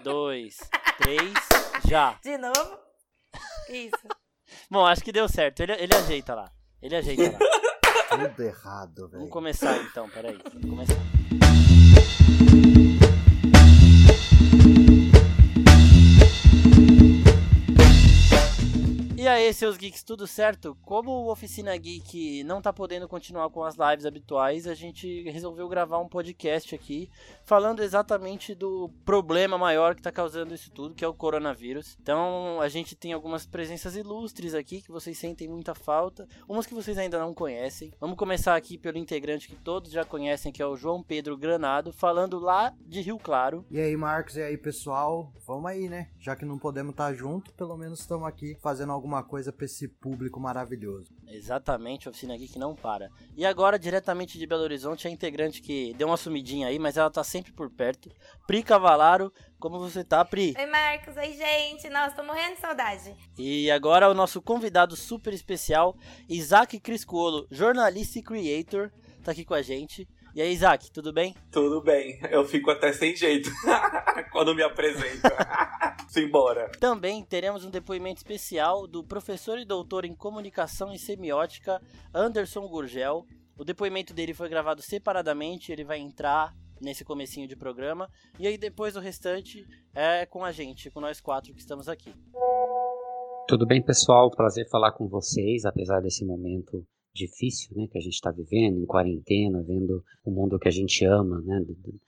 dois, três, já. De novo? Isso. Bom, acho que deu certo. Ele, ele ajeita lá. Ele ajeita lá. Tudo errado, velho. Vamos começar então, peraí. Vamos começar. E aí, seus geeks, tudo certo? Como o Oficina Geek não tá podendo continuar com as lives habituais, a gente resolveu gravar um podcast aqui falando exatamente do problema maior que tá causando isso tudo, que é o coronavírus. Então, a gente tem algumas presenças ilustres aqui que vocês sentem muita falta, umas que vocês ainda não conhecem. Vamos começar aqui pelo integrante que todos já conhecem, que é o João Pedro Granado, falando lá de Rio Claro. E aí, Marcos, e aí, pessoal? Vamos aí, né? Já que não podemos estar junto, pelo menos estamos aqui fazendo alguma coisa pra esse público maravilhoso. Exatamente, Oficina Geek não para. E agora, diretamente de Belo Horizonte, a integrante que deu uma sumidinha aí, mas ela tá sempre por perto. Pri Cavalaro, como você tá, Pri? Oi, Marcos. Oi, gente. Nossa, tô morrendo de saudade. E agora o nosso convidado super especial, Isaac Criscuolo, jornalista e creator, tá aqui com a gente. E aí, Isaac, tudo bem? Tudo bem, eu fico até sem jeito quando me apresento. Simbora. Também teremos um depoimento especial do professor e doutor em comunicação e semiótica, Anderson Gurgel. O depoimento dele foi gravado separadamente, ele vai entrar nesse comecinho de programa. E aí depois o restante é com a gente, com nós quatro que estamos aqui. Tudo bem, pessoal? Prazer falar com vocês, apesar desse momento difícil, né, que a gente está vivendo, em quarentena, vendo o mundo que a gente ama, né, do, do,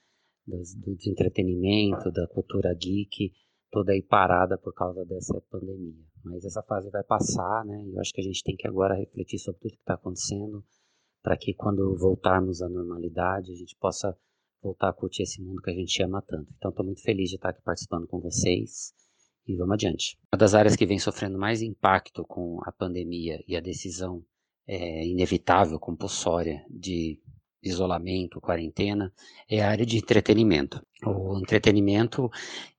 do, entretenimento, da cultura geek, toda aí parada por causa dessa pandemia. Mas essa fase vai passar, né, e eu acho que a gente tem que agora refletir sobre tudo que está acontecendo, para que quando voltarmos à normalidade, a gente possa voltar a curtir esse mundo que a gente ama tanto. Então, estou muito feliz de estar aqui participando com vocês e vamos adiante. Uma das áreas que vem sofrendo mais impacto com a pandemia e a decisão é, inevitável, compulsória de isolamento, quarentena, é a área de entretenimento. O entretenimento,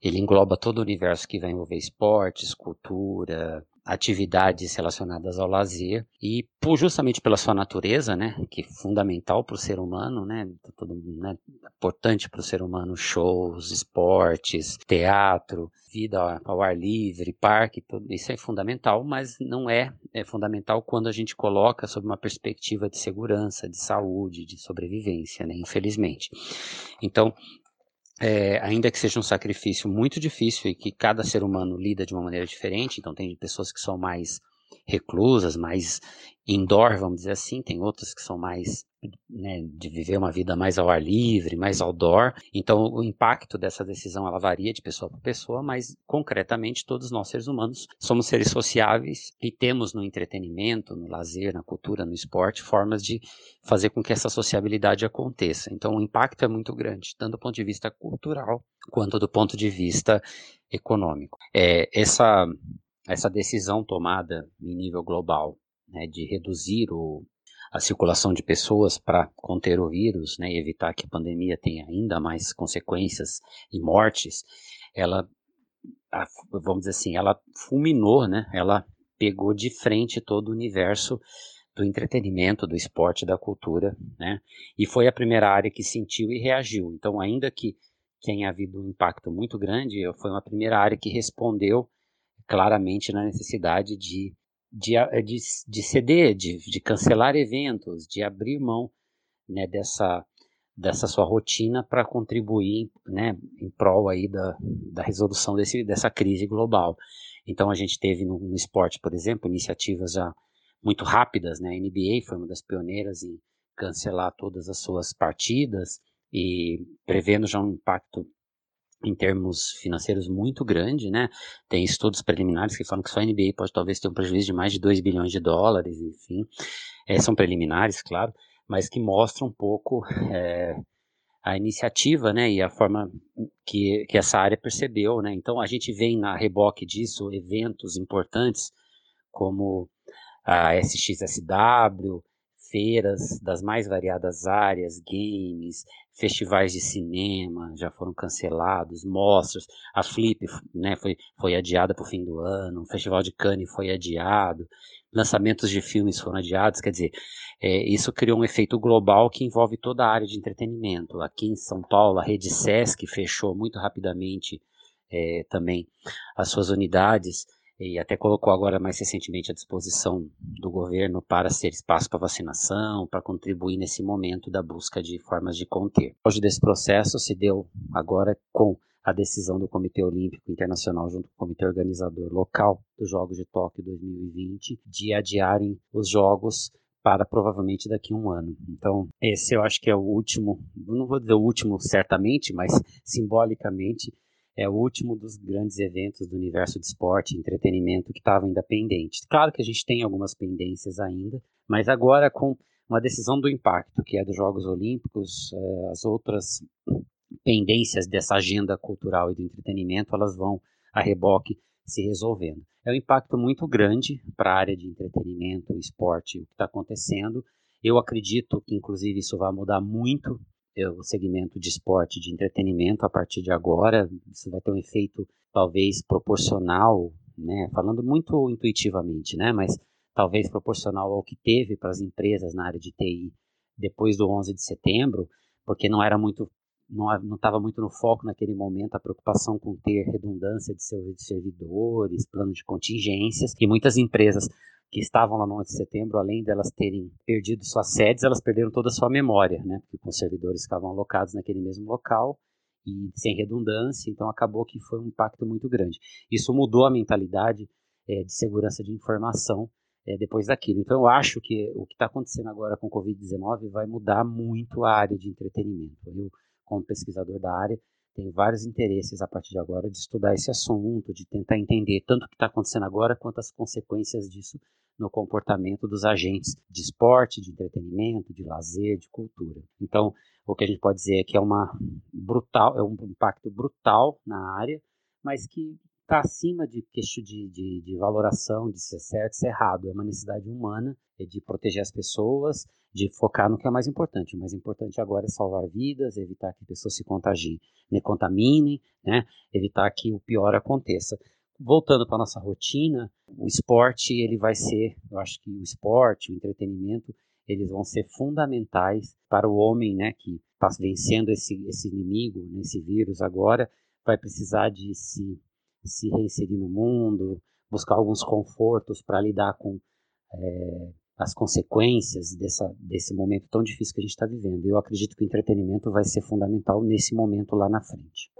ele engloba todo o universo que vai envolver esportes, cultura, atividades relacionadas ao lazer e por, justamente pela sua natureza, né, que é fundamental para o ser humano, né, tudo, né, importante para o ser humano, shows, esportes, teatro, vida ao ar livre, parque, tudo isso é fundamental, mas não é, é fundamental quando a gente coloca sob uma perspectiva de segurança, de saúde, de sobrevivência, né, infelizmente. Então, é, ainda que seja um sacrifício muito difícil e que cada ser humano lida de uma maneira diferente, então tem pessoas que são mais reclusas, mais indoor, vamos dizer assim, tem outras que são mais né, de viver uma vida mais ao ar livre, mais outdoor. Então, o impacto dessa decisão ela varia de pessoa para pessoa, mas concretamente todos nós seres humanos somos seres sociáveis e temos no entretenimento, no lazer, na cultura, no esporte formas de fazer com que essa sociabilidade aconteça. Então, o impacto é muito grande, tanto do ponto de vista cultural quanto do ponto de vista econômico. É, essa essa decisão tomada em nível global né, de reduzir o, a circulação de pessoas para conter o vírus né, e evitar que a pandemia tenha ainda mais consequências e mortes, ela, vamos dizer assim, ela fulminou, né, ela pegou de frente todo o universo do entretenimento, do esporte, da cultura, né, e foi a primeira área que sentiu e reagiu. Então, ainda que tenha havido um impacto muito grande, foi uma primeira área que respondeu claramente na necessidade de de, de, de ceder, de, de cancelar eventos, de abrir mão né, dessa, dessa sua rotina para contribuir né, em prol aí da, da resolução desse, dessa crise global. Então a gente teve no, no esporte, por exemplo, iniciativas já muito rápidas, né? A NBA foi uma das pioneiras em cancelar todas as suas partidas e prevendo já um impacto em termos financeiros muito grande, né? Tem estudos preliminares que falam que só a NBA pode talvez ter um prejuízo de mais de 2 bilhões de dólares, enfim. É, são preliminares, claro, mas que mostram um pouco é, a iniciativa, né? E a forma que, que essa área percebeu, né? Então a gente vê na reboque disso eventos importantes como a SXSW, feiras das mais variadas áreas, games, festivais de cinema já foram cancelados, mostras, a Flip né, foi, foi adiada para o fim do ano, o Festival de Cannes foi adiado, lançamentos de filmes foram adiados, quer dizer, é, isso criou um efeito global que envolve toda a área de entretenimento. Aqui em São Paulo, a rede Sesc fechou muito rapidamente é, também as suas unidades e até colocou agora mais recentemente à disposição do governo para ser espaço para vacinação, para contribuir nesse momento da busca de formas de conter. Hoje desse processo se deu agora com a decisão do Comitê Olímpico Internacional junto com o Comitê Organizador Local dos Jogos de Tóquio 2020 de adiarem os Jogos para provavelmente daqui a um ano. Então, esse eu acho que é o último, não vou dizer o último certamente, mas simbolicamente é o último dos grandes eventos do universo de esporte e entretenimento que estava ainda pendente. Claro que a gente tem algumas pendências ainda, mas agora com uma decisão do impacto, que é dos Jogos Olímpicos, eh, as outras pendências dessa agenda cultural e do entretenimento, elas vão a reboque se resolvendo. É um impacto muito grande para a área de entretenimento, esporte, o que está acontecendo. Eu acredito que, inclusive, isso vai mudar muito o segmento de esporte, de entretenimento a partir de agora. Isso vai ter um efeito, talvez, proporcional, né? falando muito intuitivamente, né? mas talvez proporcional ao que teve para as empresas na área de TI depois do 11 de setembro, porque não era muito não estava muito no foco naquele momento a preocupação com ter redundância de servidores, plano de contingências, e muitas empresas que estavam lá no 11 de setembro, além delas terem perdido suas sedes, elas perderam toda a sua memória, né? Porque os servidores ficavam alocados naquele mesmo local e sem redundância, então acabou que foi um impacto muito grande. Isso mudou a mentalidade é, de segurança de informação é, depois daquilo. Então eu acho que o que está acontecendo agora com o Covid-19 vai mudar muito a área de entretenimento. Eu como pesquisador da área, tenho vários interesses a partir de agora de estudar esse assunto, de tentar entender tanto o que está acontecendo agora quanto as consequências disso no comportamento dos agentes de esporte, de entretenimento, de lazer, de cultura. Então, o que a gente pode dizer é que é uma brutal, é um impacto brutal na área, mas que está acima de questão de, de, de, valoração, de ser certo, ser errado. É uma necessidade humana é de proteger as pessoas, de focar no que é mais importante. O mais importante agora é salvar vidas, evitar que pessoas se contagiem, né, contaminem, né, evitar que o pior aconteça. Voltando para nossa rotina, o esporte ele vai ser, eu acho que o esporte, o entretenimento, eles vão ser fundamentais para o homem, né, que está vencendo esse, esse inimigo, né, esse vírus agora, vai precisar de se se reinserir no mundo, buscar alguns confortos para lidar com é, as consequências dessa, desse momento tão difícil que a gente está vivendo. Eu acredito que o entretenimento vai ser fundamental nesse momento lá na frente.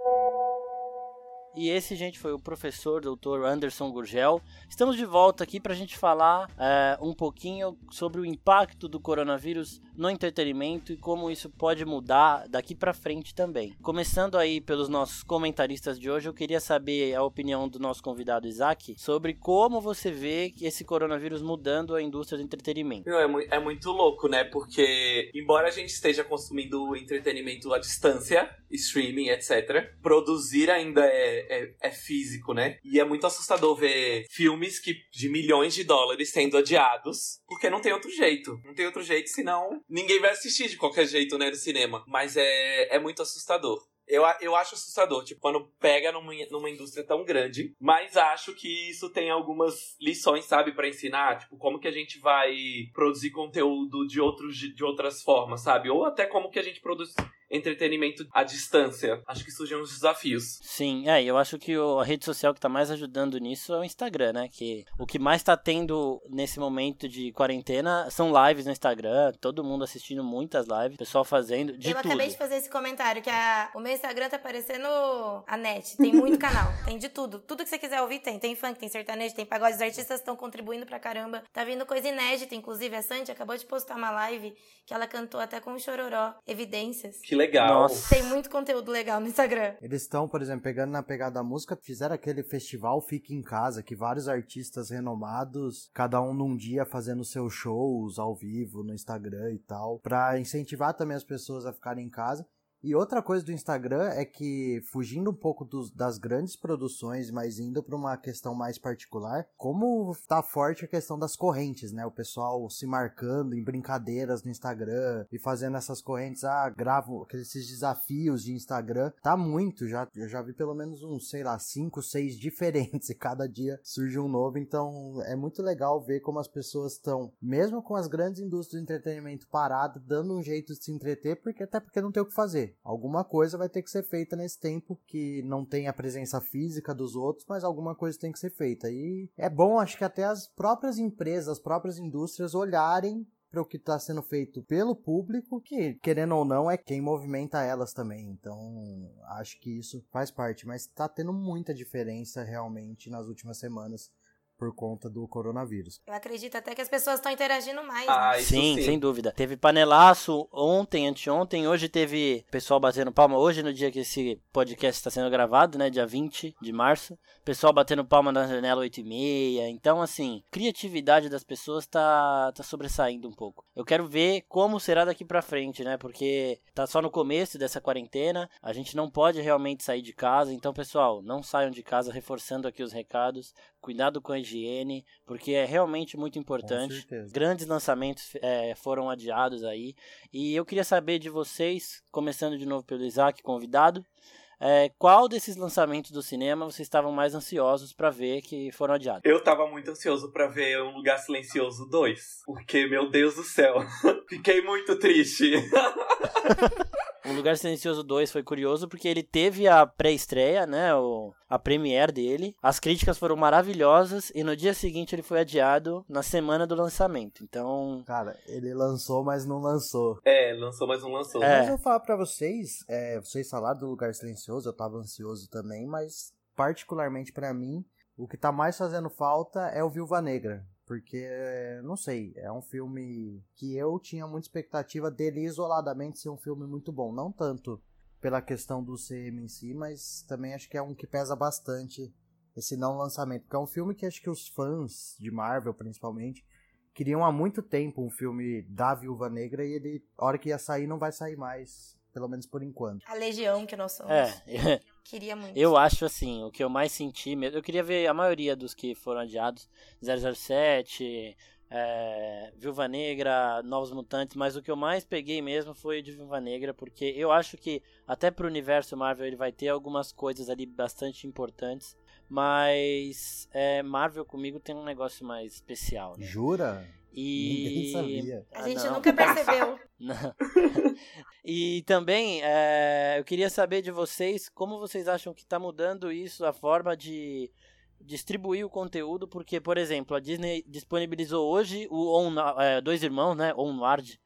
E esse, gente, foi o professor Dr. Anderson Gurgel. Estamos de volta aqui para a gente falar é, um pouquinho sobre o impacto do coronavírus no entretenimento e como isso pode mudar daqui para frente também. Começando aí pelos nossos comentaristas de hoje, eu queria saber a opinião do nosso convidado Isaac sobre como você vê esse coronavírus mudando a indústria do entretenimento. Não, é, muito, é muito louco, né? Porque, embora a gente esteja consumindo entretenimento à distância, streaming, etc., produzir ainda é é, é, físico, né? E é muito assustador ver filmes que, de milhões de dólares sendo adiados, porque não tem outro jeito. Não tem outro jeito, senão ninguém vai assistir de qualquer jeito, né, no cinema. Mas é, é muito assustador. Eu, eu acho assustador, tipo, quando pega numa, numa indústria tão grande, mas acho que isso tem algumas lições, sabe, para ensinar, tipo, como que a gente vai produzir conteúdo de, outros, de outras formas, sabe? Ou até como que a gente produz entretenimento à distância. Acho que surgem uns desafios. Sim, é, eu acho que a rede social que tá mais ajudando nisso é o Instagram, né? Que o que mais tá tendo nesse momento de quarentena são lives no Instagram, todo mundo assistindo muitas lives, pessoal fazendo de eu tudo. Eu acabei de fazer esse comentário, que a, o meu Instagram tá parecendo a net, tem muito canal, tem de tudo. Tudo que você quiser ouvir tem, tem funk, tem sertanejo, tem pagode, os artistas estão contribuindo pra caramba. Tá vindo coisa inédita, inclusive a Sandy acabou de postar uma live que ela cantou até com o Chororó, Evidências. Que legal. Nossa. Tem muito conteúdo legal no Instagram. Eles estão, por exemplo, pegando na pegada da música, fizeram aquele festival Fique em Casa, que vários artistas renomados, cada um num dia fazendo seus shows ao vivo no Instagram e tal, para incentivar também as pessoas a ficarem em casa. E outra coisa do Instagram é que, fugindo um pouco dos, das grandes produções, mas indo para uma questão mais particular, como tá forte a questão das correntes, né? O pessoal se marcando em brincadeiras no Instagram e fazendo essas correntes, ah, gravo esses desafios de Instagram. Tá muito, já, eu já vi pelo menos uns, sei lá, cinco, seis diferentes e cada dia surge um novo. Então é muito legal ver como as pessoas estão, mesmo com as grandes indústrias de entretenimento paradas, dando um jeito de se entreter, porque até porque não tem o que fazer Alguma coisa vai ter que ser feita nesse tempo que não tem a presença física dos outros, mas alguma coisa tem que ser feita. E é bom, acho que até as próprias empresas, as próprias indústrias olharem para o que está sendo feito pelo público, que, querendo ou não, é quem movimenta elas também. Então, acho que isso faz parte. Mas está tendo muita diferença realmente nas últimas semanas por conta do coronavírus. Eu acredito até que as pessoas estão interagindo mais. Ah, né? sim, sim, sem dúvida. Teve panelaço ontem, anteontem, hoje teve pessoal batendo palma. Hoje, no dia que esse podcast está sendo gravado, né, dia 20 de março, pessoal batendo palma na janela 8 e meia. Então, assim, criatividade das pessoas tá, tá sobressaindo um pouco. Eu quero ver como será daqui para frente, né, porque tá só no começo dessa quarentena, a gente não pode realmente sair de casa. Então, pessoal, não saiam de casa, reforçando aqui os recados cuidado com a higiene, porque é realmente muito importante. Grandes lançamentos é, foram adiados aí. E eu queria saber de vocês, começando de novo pelo Isaac, convidado, é, qual desses lançamentos do cinema vocês estavam mais ansiosos para ver que foram adiados? Eu tava muito ansioso para ver Um Lugar Silencioso 2, porque, meu Deus do céu, fiquei muito triste. O Lugar Silencioso 2 foi curioso porque ele teve a pré-estreia, né? O, a premiere dele. As críticas foram maravilhosas e no dia seguinte ele foi adiado na semana do lançamento. Então. Cara, ele lançou, mas não lançou. É, lançou, mas não lançou. É. Mas eu vou falar pra vocês, é, vocês falaram do Lugar Silencioso, eu tava ansioso também, mas particularmente para mim, o que tá mais fazendo falta é o Viúva Negra. Porque, não sei, é um filme que eu tinha muita expectativa dele isoladamente ser um filme muito bom. Não tanto pela questão do CM em si, mas também acho que é um que pesa bastante esse não lançamento. Porque é um filme que acho que os fãs de Marvel, principalmente, queriam há muito tempo um filme da Viúva Negra e ele, a hora que ia sair, não vai sair mais. Pelo menos por enquanto. A legião que nós somos. É. Queria muito. Eu acho assim, o que eu mais senti, eu queria ver a maioria dos que foram adiados, 007, é, Viúva Negra, Novos Mutantes, mas o que eu mais peguei mesmo foi de Viúva Negra, porque eu acho que até pro universo Marvel ele vai ter algumas coisas ali bastante importantes, mas é, Marvel comigo tem um negócio mais especial. Né? Jura? E... Ninguém sabia. A gente ah, nunca percebeu. e também é, eu queria saber de vocês como vocês acham que está mudando isso, a forma de distribuir o conteúdo, porque, por exemplo, a Disney disponibilizou hoje o On, é, Dois Irmãos, né? Onward,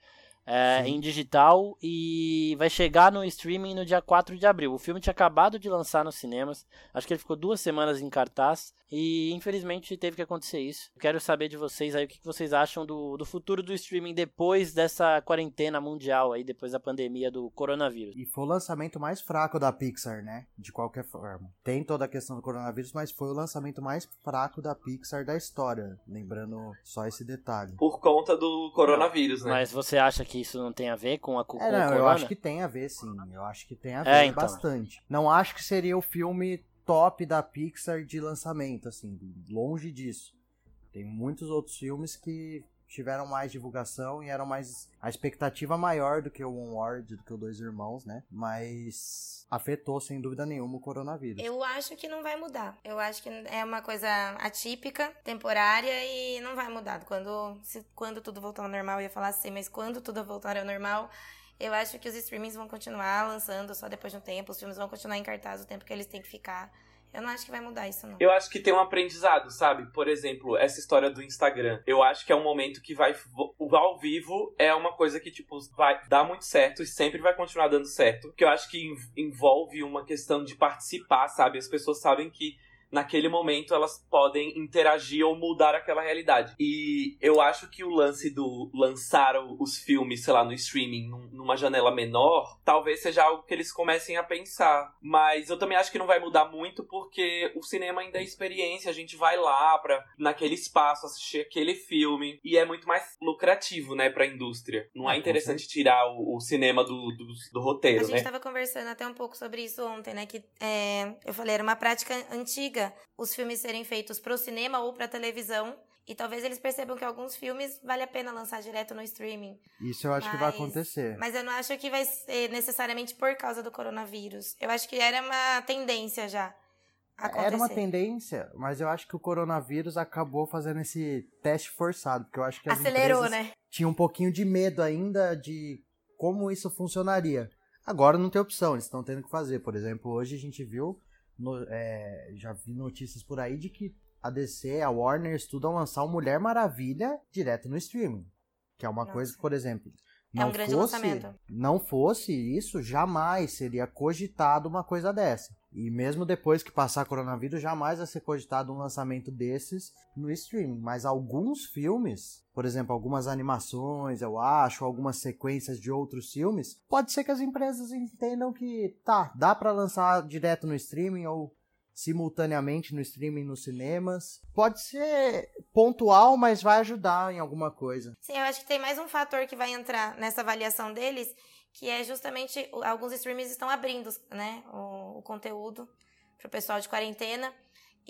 é, em digital e vai chegar no streaming no dia 4 de abril. O filme tinha acabado de lançar nos cinemas, acho que ele ficou duas semanas em cartaz e infelizmente teve que acontecer isso. quero saber de vocês aí o que vocês acham do, do futuro do streaming depois dessa quarentena mundial aí, depois da pandemia do coronavírus. E foi o lançamento mais fraco da Pixar, né? De qualquer forma. Tem toda a questão do coronavírus, mas foi o lançamento mais fraco da Pixar da história. Lembrando só esse detalhe. Por conta do coronavírus, né? Mas você acha que isso não tem a ver com a com é, não, eu acho que tem a ver, sim. Eu acho que tem a é, ver é, então. bastante. Não acho que seria o filme top da Pixar de lançamento, assim, longe disso. Tem muitos outros filmes que tiveram mais divulgação e eram mais a expectativa maior do que o Onward, do que o Dois Irmãos, né? Mas afetou sem dúvida nenhuma o coronavírus. Eu acho que não vai mudar. Eu acho que é uma coisa atípica, temporária e não vai mudar. Quando se, quando tudo voltar ao normal, eu ia falar assim, mas quando tudo voltar ao normal, eu acho que os streamings vão continuar lançando só depois de um tempo, os filmes vão continuar em cartaz o tempo que eles têm que ficar. Eu não acho que vai mudar isso, não. Eu acho que tem um aprendizado, sabe? Por exemplo, essa história do Instagram. Eu acho que é um momento que vai. O ao vivo é uma coisa que, tipo, vai dar muito certo e sempre vai continuar dando certo. Que eu acho que envolve uma questão de participar, sabe? As pessoas sabem que naquele momento elas podem interagir ou mudar aquela realidade. E eu acho que o lance do lançar os filmes, sei lá, no streaming, numa janela menor, talvez seja algo que eles comecem a pensar. Mas eu também acho que não vai mudar muito porque o cinema ainda é experiência, a gente vai lá para naquele espaço assistir aquele filme e é muito mais lucrativo, né, para a indústria. Não é, é interessante tirar o, o cinema do, do, do, roteiro, né? A gente né? estava conversando até um pouco sobre isso ontem, né, que é, eu falei era uma prática antiga os filmes serem feitos para o cinema ou para televisão. E talvez eles percebam que alguns filmes vale a pena lançar direto no streaming. Isso eu acho mas, que vai acontecer. Mas eu não acho que vai ser necessariamente por causa do coronavírus. Eu acho que era uma tendência já. Acontecer. Era uma tendência, mas eu acho que o coronavírus acabou fazendo esse teste forçado, porque eu acho que as acelerou, né? Tinha um pouquinho de medo ainda de como isso funcionaria. Agora não tem opção, eles estão tendo que fazer. Por exemplo, hoje a gente viu, no, é, já vi notícias por aí de que a DC, a Warner estudam lançar o Mulher Maravilha direto no streaming. Que é uma Nossa. coisa por exemplo, É não um grande fosse, lançamento. não fosse isso, jamais seria cogitado uma coisa dessa. E mesmo depois que passar coronavírus, jamais vai ser cogitado um lançamento desses no streaming. Mas alguns filmes, por exemplo, algumas animações, eu acho, algumas sequências de outros filmes, pode ser que as empresas entendam que tá, dá pra lançar direto no streaming ou simultaneamente no streaming nos cinemas. Pode ser pontual, mas vai ajudar em alguma coisa. Sim, eu acho que tem mais um fator que vai entrar nessa avaliação deles, que é justamente o- alguns streamers estão abrindo, né, o, o conteúdo pro pessoal de quarentena.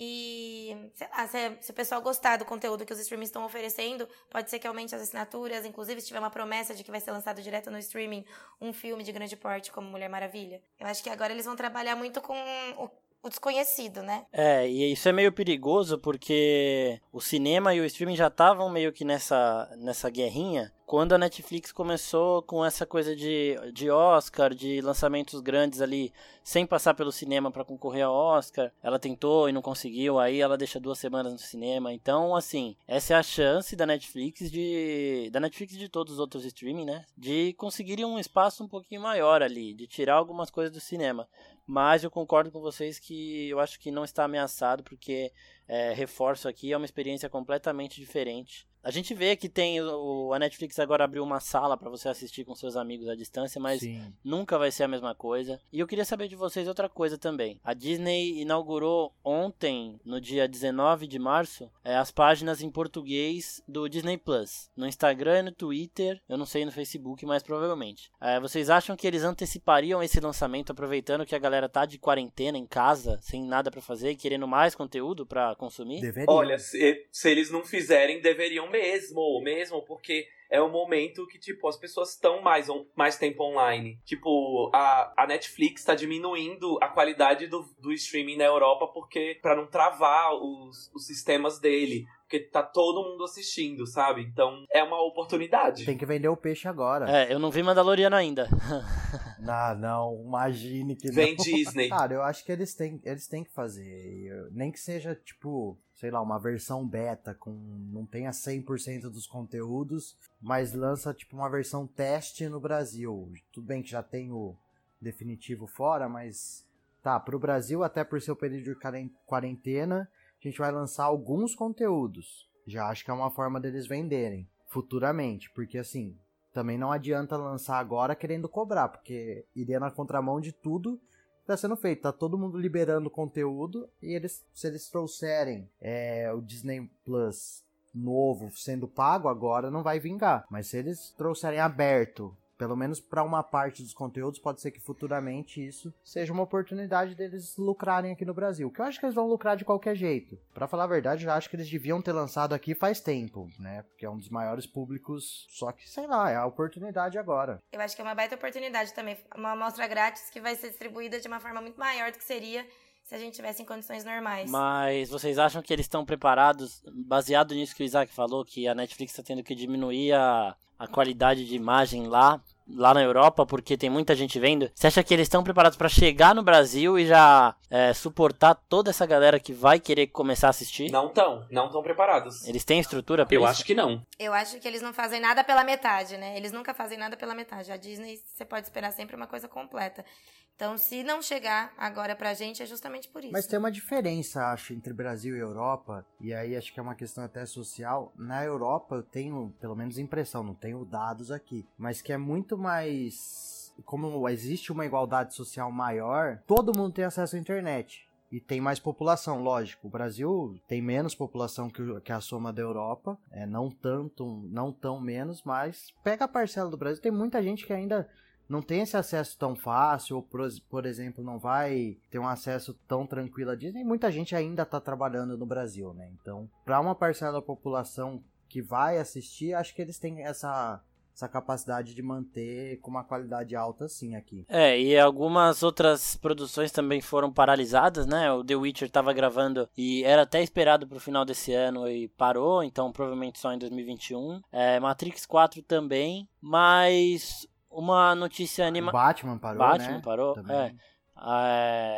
E lá, se, se o pessoal gostar do conteúdo que os streamings estão oferecendo, pode ser que aumente as assinaturas. Inclusive, se tiver uma promessa de que vai ser lançado direto no streaming um filme de grande porte como Mulher Maravilha. Eu acho que agora eles vão trabalhar muito com o, o desconhecido, né? É, e isso é meio perigoso porque o cinema e o streaming já estavam meio que nessa, nessa guerrinha quando a Netflix começou com essa coisa de, de Oscar, de lançamentos grandes ali, sem passar pelo cinema para concorrer ao Oscar. Ela tentou e não conseguiu, aí ela deixa duas semanas no cinema. Então, assim, essa é a chance da Netflix de. Da Netflix de todos os outros streaming, né? De conseguirem um espaço um pouquinho maior ali, de tirar algumas coisas do cinema. Mas eu concordo com vocês que eu acho que não está ameaçado, porque é, reforço aqui, é uma experiência completamente diferente. A gente vê que tem o, a Netflix agora abriu uma sala para você assistir com seus amigos à distância, mas Sim. nunca vai ser a mesma coisa. E eu queria saber de vocês outra coisa também. A Disney inaugurou ontem, no dia 19 de março, é, as páginas em português do Disney Plus. No Instagram e no Twitter, eu não sei no Facebook, mas provavelmente. É, vocês acham que eles antecipariam esse lançamento, aproveitando que a galera tá de quarentena em casa, sem nada para fazer e querendo mais conteúdo para consumir? Deveria. Olha, se, se eles não fizerem, deveriam mesmo, mesmo, porque é um momento que, tipo, as pessoas estão mais, on- mais tempo online. Tipo, a, a Netflix tá diminuindo a qualidade do, do streaming na Europa porque para não travar os, os sistemas dele. Porque tá todo mundo assistindo, sabe? Então é uma oportunidade. Tem que vender o peixe agora. É, eu não vi Mandaloriano ainda. Não, não, imagine que Vem não. Disney. Cara, eu acho que eles têm, eles têm que fazer. Nem que seja, tipo, sei lá, uma versão beta com. não tenha 100% dos conteúdos, mas lança, tipo, uma versão teste no Brasil. Tudo bem que já tem o definitivo fora, mas. Tá, pro Brasil, até por seu período de quaren- quarentena, a gente vai lançar alguns conteúdos. Já acho que é uma forma deles venderem futuramente, porque assim, também não adianta lançar agora querendo cobrar, porque iria na contramão de tudo está sendo feito. Tá todo mundo liberando conteúdo e eles, se eles trouxerem é, o Disney Plus novo sendo pago agora, não vai vingar. Mas se eles trouxerem aberto, pelo menos para uma parte dos conteúdos, pode ser que futuramente isso seja uma oportunidade deles lucrarem aqui no Brasil. Que eu acho que eles vão lucrar de qualquer jeito. Para falar a verdade, eu acho que eles deviam ter lançado aqui faz tempo, né? Porque é um dos maiores públicos. Só que, sei lá, é a oportunidade agora. Eu acho que é uma baita oportunidade também. Uma amostra grátis que vai ser distribuída de uma forma muito maior do que seria se a gente tivesse em condições normais. Mas vocês acham que eles estão preparados, baseado nisso que o Isaac falou, que a Netflix está tendo que diminuir a, a qualidade de imagem lá, lá na Europa, porque tem muita gente vendo? Você acha que eles estão preparados para chegar no Brasil e já é, suportar toda essa galera que vai querer começar a assistir? Não estão, não estão preparados. Eles têm estrutura para Eu isso? acho que não. Eu acho que eles não fazem nada pela metade, né? Eles nunca fazem nada pela metade. A Disney, você pode esperar sempre uma coisa completa. Então, se não chegar agora pra gente, é justamente por isso. Mas tem uma diferença, acho, entre Brasil e Europa, e aí acho que é uma questão até social. Na Europa eu tenho, pelo menos impressão, não tenho dados aqui, mas que é muito mais. Como existe uma igualdade social maior, todo mundo tem acesso à internet. E tem mais população, lógico. O Brasil tem menos população que, que a soma da Europa. É, não tanto, não tão menos, mas pega a parcela do Brasil. Tem muita gente que ainda não tem esse acesso tão fácil, ou por, exemplo, não vai ter um acesso tão tranquilo a Disney, muita gente ainda está trabalhando no Brasil, né? Então, para uma parcela da população que vai assistir, acho que eles têm essa, essa capacidade de manter com uma qualidade alta, sim, aqui. É, e algumas outras produções também foram paralisadas, né? O The Witcher tava gravando e era até esperado pro final desse ano e parou, então provavelmente só em 2021. É, Matrix 4 também, mas uma notícia anima... Batman parou, Batman né? parou, Também. é. Ah,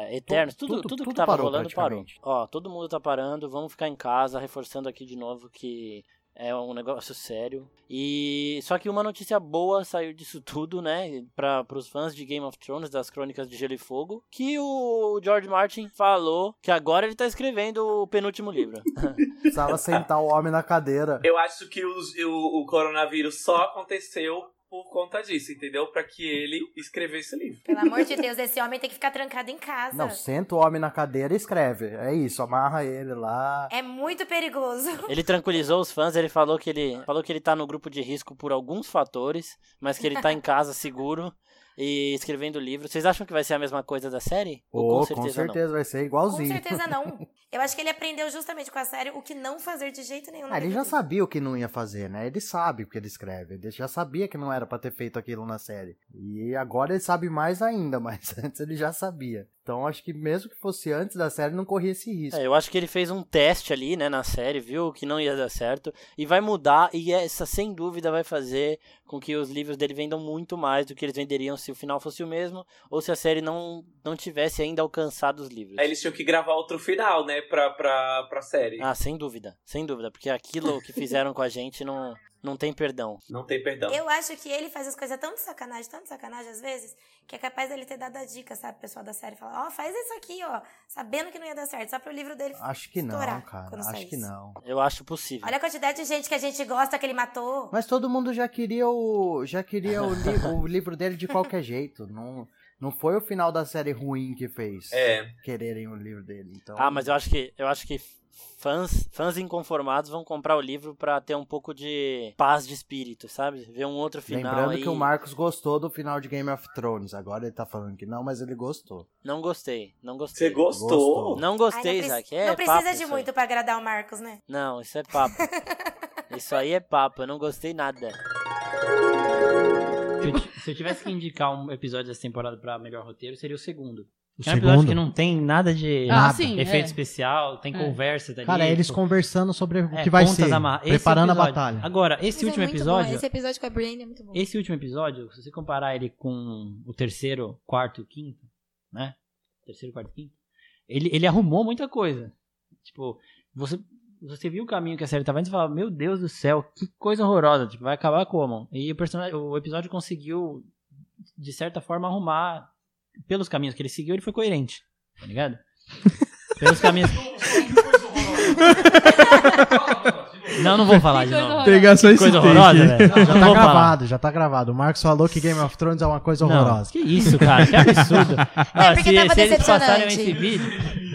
é, Eternos, tudo, tudo- tudo, tudo que tava parou rolando parou. Ó, todo mundo tá parando, vamos ficar em casa, reforçando aqui de novo que é um negócio sério. E só que uma notícia boa saiu disso tudo, né, para os fãs de Game of Thrones, das Crônicas de Gelo e Fogo, que o George Martin falou que agora ele tá escrevendo o penúltimo livro. Precisava sentar o homem na cadeira. Eu acho que os- o, o coronavírus só aconteceu por conta disso, entendeu? Pra que ele escrevesse o livro. Pelo amor de Deus, esse homem tem que ficar trancado em casa. Não, senta o homem na cadeira e escreve. É isso, amarra ele lá. É muito perigoso. Ele tranquilizou os fãs, ele falou que ele falou que ele tá no grupo de risco por alguns fatores, mas que ele tá em casa seguro e escrevendo livro. Vocês acham que vai ser a mesma coisa da série? Ou Ô, com certeza, vai ser Com igualzinho. certeza não. Eu acho que ele aprendeu justamente com a série o que não fazer de jeito nenhum. Ah, ele já sabia o que não ia fazer, né? Ele sabe o que ele escreve. Ele já sabia que não era pra ter feito aquilo na série. E agora ele sabe mais ainda, mas antes ele já sabia. Então acho que mesmo que fosse antes da série, não corria esse risco. É, eu acho que ele fez um teste ali, né, na série, viu que não ia dar certo e vai mudar e essa sem dúvida vai fazer com que os livros dele vendam muito mais do que eles venderiam se o final fosse o mesmo ou se a série não não tivesse ainda alcançado os livros. Aí eles tinham que gravar outro final, né, pra, pra, pra série. Ah, sem dúvida, sem dúvida, porque aquilo que fizeram com a gente não não tem perdão. Não tem perdão. Eu acho que ele faz as coisas tão de sacanagem, tão de sacanagem às vezes, que é capaz dele ter dado a dica, sabe, pessoal da série, falar, ó, faz isso aqui, ó, sabendo que não ia dar certo, só pro livro dele Acho que não, cara. quando Acho que não. Eu acho possível. Olha a quantidade de gente que a gente gosta que ele matou. Mas todo mundo já queria o. Já queria o, li- o livro dele de qualquer jeito. Não, não foi o final da série ruim que fez É. quererem o livro dele. Então, Ah, mas eu acho que eu acho que fãs, fãs inconformados vão comprar o livro pra ter um pouco de paz de espírito, sabe? Ver um outro final Lembrando aí. que o Marcos gostou do final de Game of Thrones. Agora ele tá falando que não, mas ele gostou. Não gostei, não gostei. Você gostou? Gostou. Não Ai, gostei, não preci- Isaac. É não precisa papo de muito pra agradar o Marcos, né? Não, isso é papo. isso aí é papo, eu não gostei nada. Se eu, ti- se eu tivesse que indicar um episódio dessa temporada pra melhor roteiro, seria o segundo. O é um episódio que não tem nada de Ah, nada. sim, efeito é. especial, tem É. conversa dali. Cara, é eles tipo, conversando sobre o é, que vai ser. Preparando a episódio. batalha. Agora, esse Mas é último episódio. Bom. Esse episódio com a Brienne é muito bom. Esse último episódio, se você comparar ele com o terceiro, quarto e quinto, né? Terceiro, quarto e quinto, ele, ele arrumou muita coisa. Tipo, você, você viu o caminho que a série tava indo e falava, meu Deus do céu, que coisa horrorosa, tipo, vai acabar como? E o, personagem, o episódio conseguiu, de certa forma, arrumar pelos caminhos que ele seguiu, ele foi coerente, tá ligado? Pelos caminhos. Não, não vou falar de novo. horrorosa. Pegar só esse Coisa take. horrorosa, velho. Já tá falar. gravado, já tá gravado. O Marcos falou que Game of Thrones é uma coisa Não, horrorosa. que isso, cara, que absurdo. Ah, porque se, tava se eles passarem esse vídeo.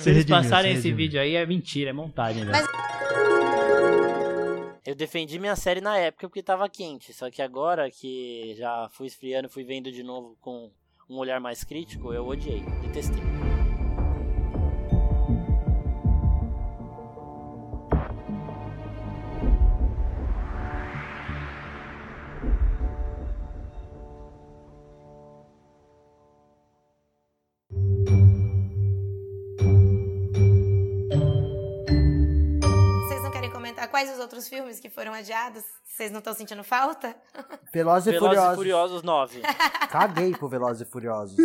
Se eles passarem se esse vídeo aí, é mentira, é montagem, velho. Eu defendi minha série na época porque tava quente, só que agora que já fui esfriando, fui vendo de novo com um olhar mais crítico, eu odiei, detestei. Comentar quais os outros filmes que foram adiados? Vocês não estão sentindo falta? Velozes e Velozes e Furiosos. Furiosos 9. Caguei pro Velozes e Furiosos.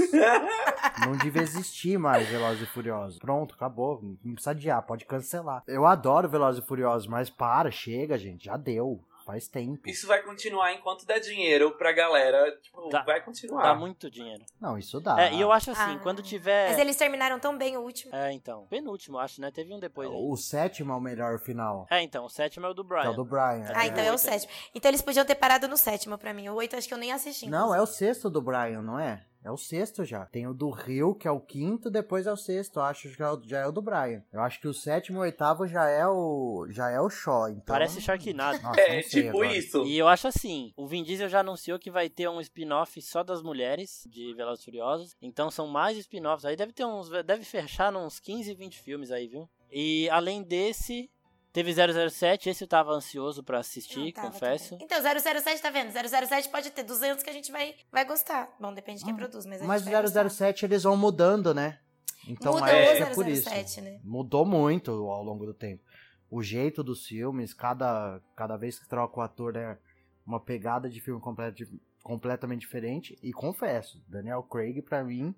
não devia existir mais Velozes e Furiosos. Pronto, acabou. Não precisa adiar, pode cancelar. Eu adoro Velozes e Furiosos, mas para, chega, gente. Já deu. Faz tempo. Isso vai continuar enquanto der dinheiro pra galera. Tipo, Dá- vai continuar. Dá muito dinheiro. Não, isso dá. É, e eu acho assim, Ah. quando tiver. Mas eles terminaram tão bem o último. É, então. Penúltimo, acho, né? Teve um depois aí. O sétimo é o melhor final. É, então, o sétimo é o do Brian. é o do Brian. Ah, É. então é o sétimo. Então eles podiam ter parado no sétimo pra mim. O oito acho que eu nem assisti. Não, é o sexto do Brian, não é? É o sexto já. Tem o do Rio, que é o quinto, depois é o sexto. Eu acho que já é o- já é o do Brian. Eu acho que o sétimo e o oitavo já é o. já é o Shaw. Então... Parece Sharknado. Nossa, É, tipo agora. isso. E eu acho assim, o Vin Diesel já anunciou que vai ter um spin-off só das mulheres de Velozes Furiosos. Então são mais spin-offs. Aí deve ter uns, deve fechar uns 15, 20 filmes aí, viu? E além desse, teve 007, esse eu tava ansioso pra assistir, tava confesso. também. Então, 007 tá vendo? 007 pode ter 200 que a gente vai, vai gostar. Bom, depende de quem produz, mas a Hum, Mas gente vai o 007 eles vão mudando, né? Então Mudou que é por isso. 007, né? Mudou muito ao longo do tempo. O jeito dos filmes, cada, cada vez que troca o ator é uma pegada de filme complet- completamente diferente. E confesso, Daniel Craig, pra mim,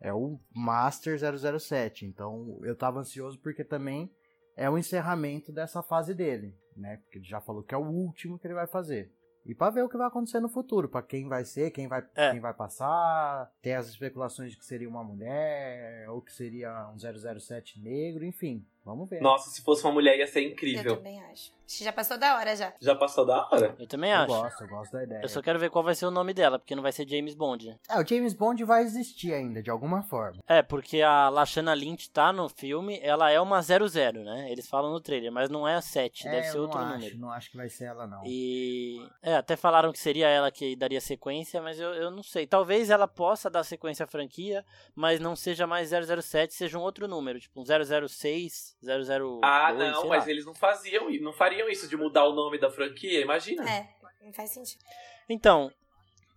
é o Master 007. Então eu tava ansioso porque também é o encerramento dessa fase dele, né? Porque ele já falou que é o último que ele vai fazer. E pra ver o que vai acontecer no futuro, pra quem vai ser, quem vai, É. quem vai passar. Tem as especulações de que seria uma mulher, ou que seria um 007 negro, enfim. Vamos ver. Nossa, se fosse uma mulher ia ser Eu incrível. também acho. Já passou da hora já. Já passou da hora. Eu também eu acho. gosto, eu gosto da ideia. Eu só quero ver qual vai ser o nome dela, porque não vai ser James Bond. É, o James Bond vai existir ainda, de alguma forma. É, porque a Lashana Lynch tá no filme, ela é uma 00, né? Eles falam no trailer, mas não é a 7, deve é, ser eu outro não número. acho, não acho que vai ser ela, não. E. É, até falaram que seria ela que daria sequência, mas eu, eu não sei. Talvez ela possa dar sequência à franquia, mas não seja mais 007, seja um outro número, tipo um 006, 002. Ah, não, mas lá. eles não faziam, não fariam isso de mudar o nome da franquia, imagina. É, não faz sentido. Então,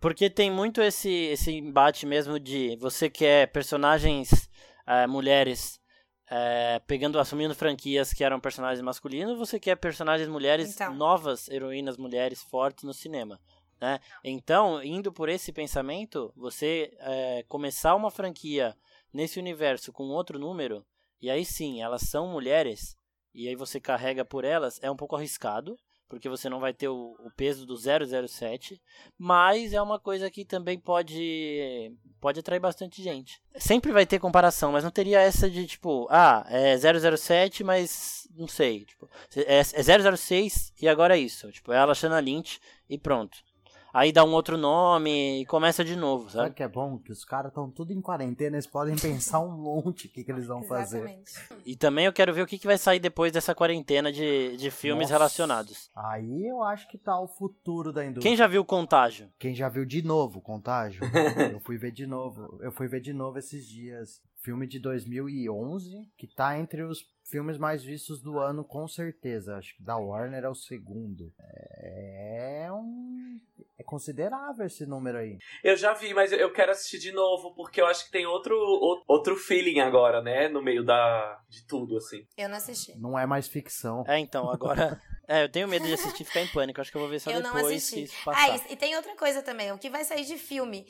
porque tem muito esse, esse embate mesmo de você quer personagens eh, mulheres eh, pegando, assumindo franquias que eram personagens masculinos, você quer personagens mulheres Então. novas, heroínas mulheres fortes no cinema. Né? Então, indo por esse pensamento, você eh, começar uma franquia nesse universo com outro número, e aí sim, elas são mulheres, e aí você carrega por elas, é um pouco arriscado, porque você não vai ter o, o peso do 007, mas é uma coisa que também pode pode atrair bastante gente. Sempre vai ter comparação, mas não teria essa de tipo, ah, é 007, mas não sei, tipo, é, é 006 e agora é isso, tipo, é a Lashana Lynch e pronto. Aí dá um outro nome e começa de novo, Sabe sabe? que é bom? Que os caras estão tudo em quarentena, eles podem pensar um monte o que, que eles vão fazer. Exatamente. E também eu quero ver o que, que vai sair depois dessa quarentena de, de filmes Nossa. relacionados. Aí eu acho que tá o futuro da indústria. Quem já viu Contágio? Quem já viu de novo Contágio? eu fui ver de novo. Eu fui ver de novo esses dias. Filme de 2011, que tá entre os filmes mais vistos do ano, com certeza. Acho que da Warner é o segundo. É um. É considerável esse número aí. Eu já vi, mas eu quero assistir de novo, porque eu acho que tem outro, outro feeling agora, né? No meio da, de tudo, assim. Eu não assisti. Não é mais ficção. É, então, agora. É, eu tenho medo de assistir e ficar em pânico. Acho que eu vou ver só Eu não depois assisti. que isso passar. Ah, e tem outra coisa também. O que vai sair de filme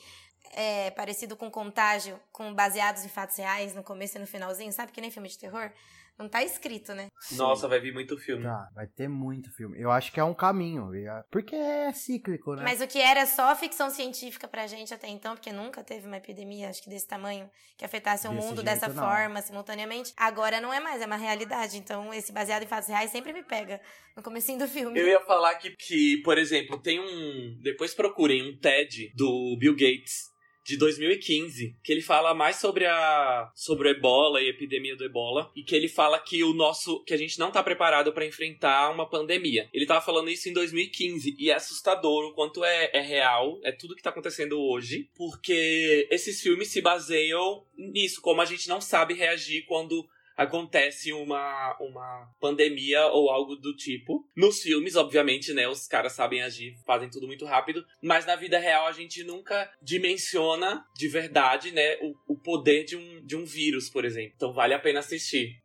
é, parecido com Contágio, com baseados em fatos reais no começo e no finalzinho, sabe? Que nem filme de terror. Não tá escrito, né? Nossa, vai vir muito filme. Tá, vai ter muito filme. Eu acho que é um caminho. Porque é cíclico, né? Mas o que era só ficção científica pra gente até então, porque nunca teve uma epidemia, acho que desse tamanho, que afetasse o Desse mundo jeito, dessa não. forma, simultaneamente. Agora não é mais, é uma realidade. Então, esse baseado em fatos reais sempre me pega no comecinho do filme. Eu ia falar que, que, por exemplo, tem um. Depois procurem um TED do Bill Gates de 2015, que ele fala mais sobre a sobre o Ebola e a epidemia do Ebola e que ele fala que o nosso que a gente não tá preparado para enfrentar uma pandemia. Ele tava falando isso em 2015 e é assustador o quanto é, é real, é tudo que tá acontecendo hoje, porque esses filmes se baseiam nisso, como a gente não sabe reagir quando acontece uma, uma pandemia ou algo do tipo. Nos filmes, obviamente, né, os caras sabem agir, fazem tudo muito rápido, mas na vida real a gente nunca dimensiona de verdade, né, o, o poder de um, de um vírus, por exemplo. Então vale a pena assistir.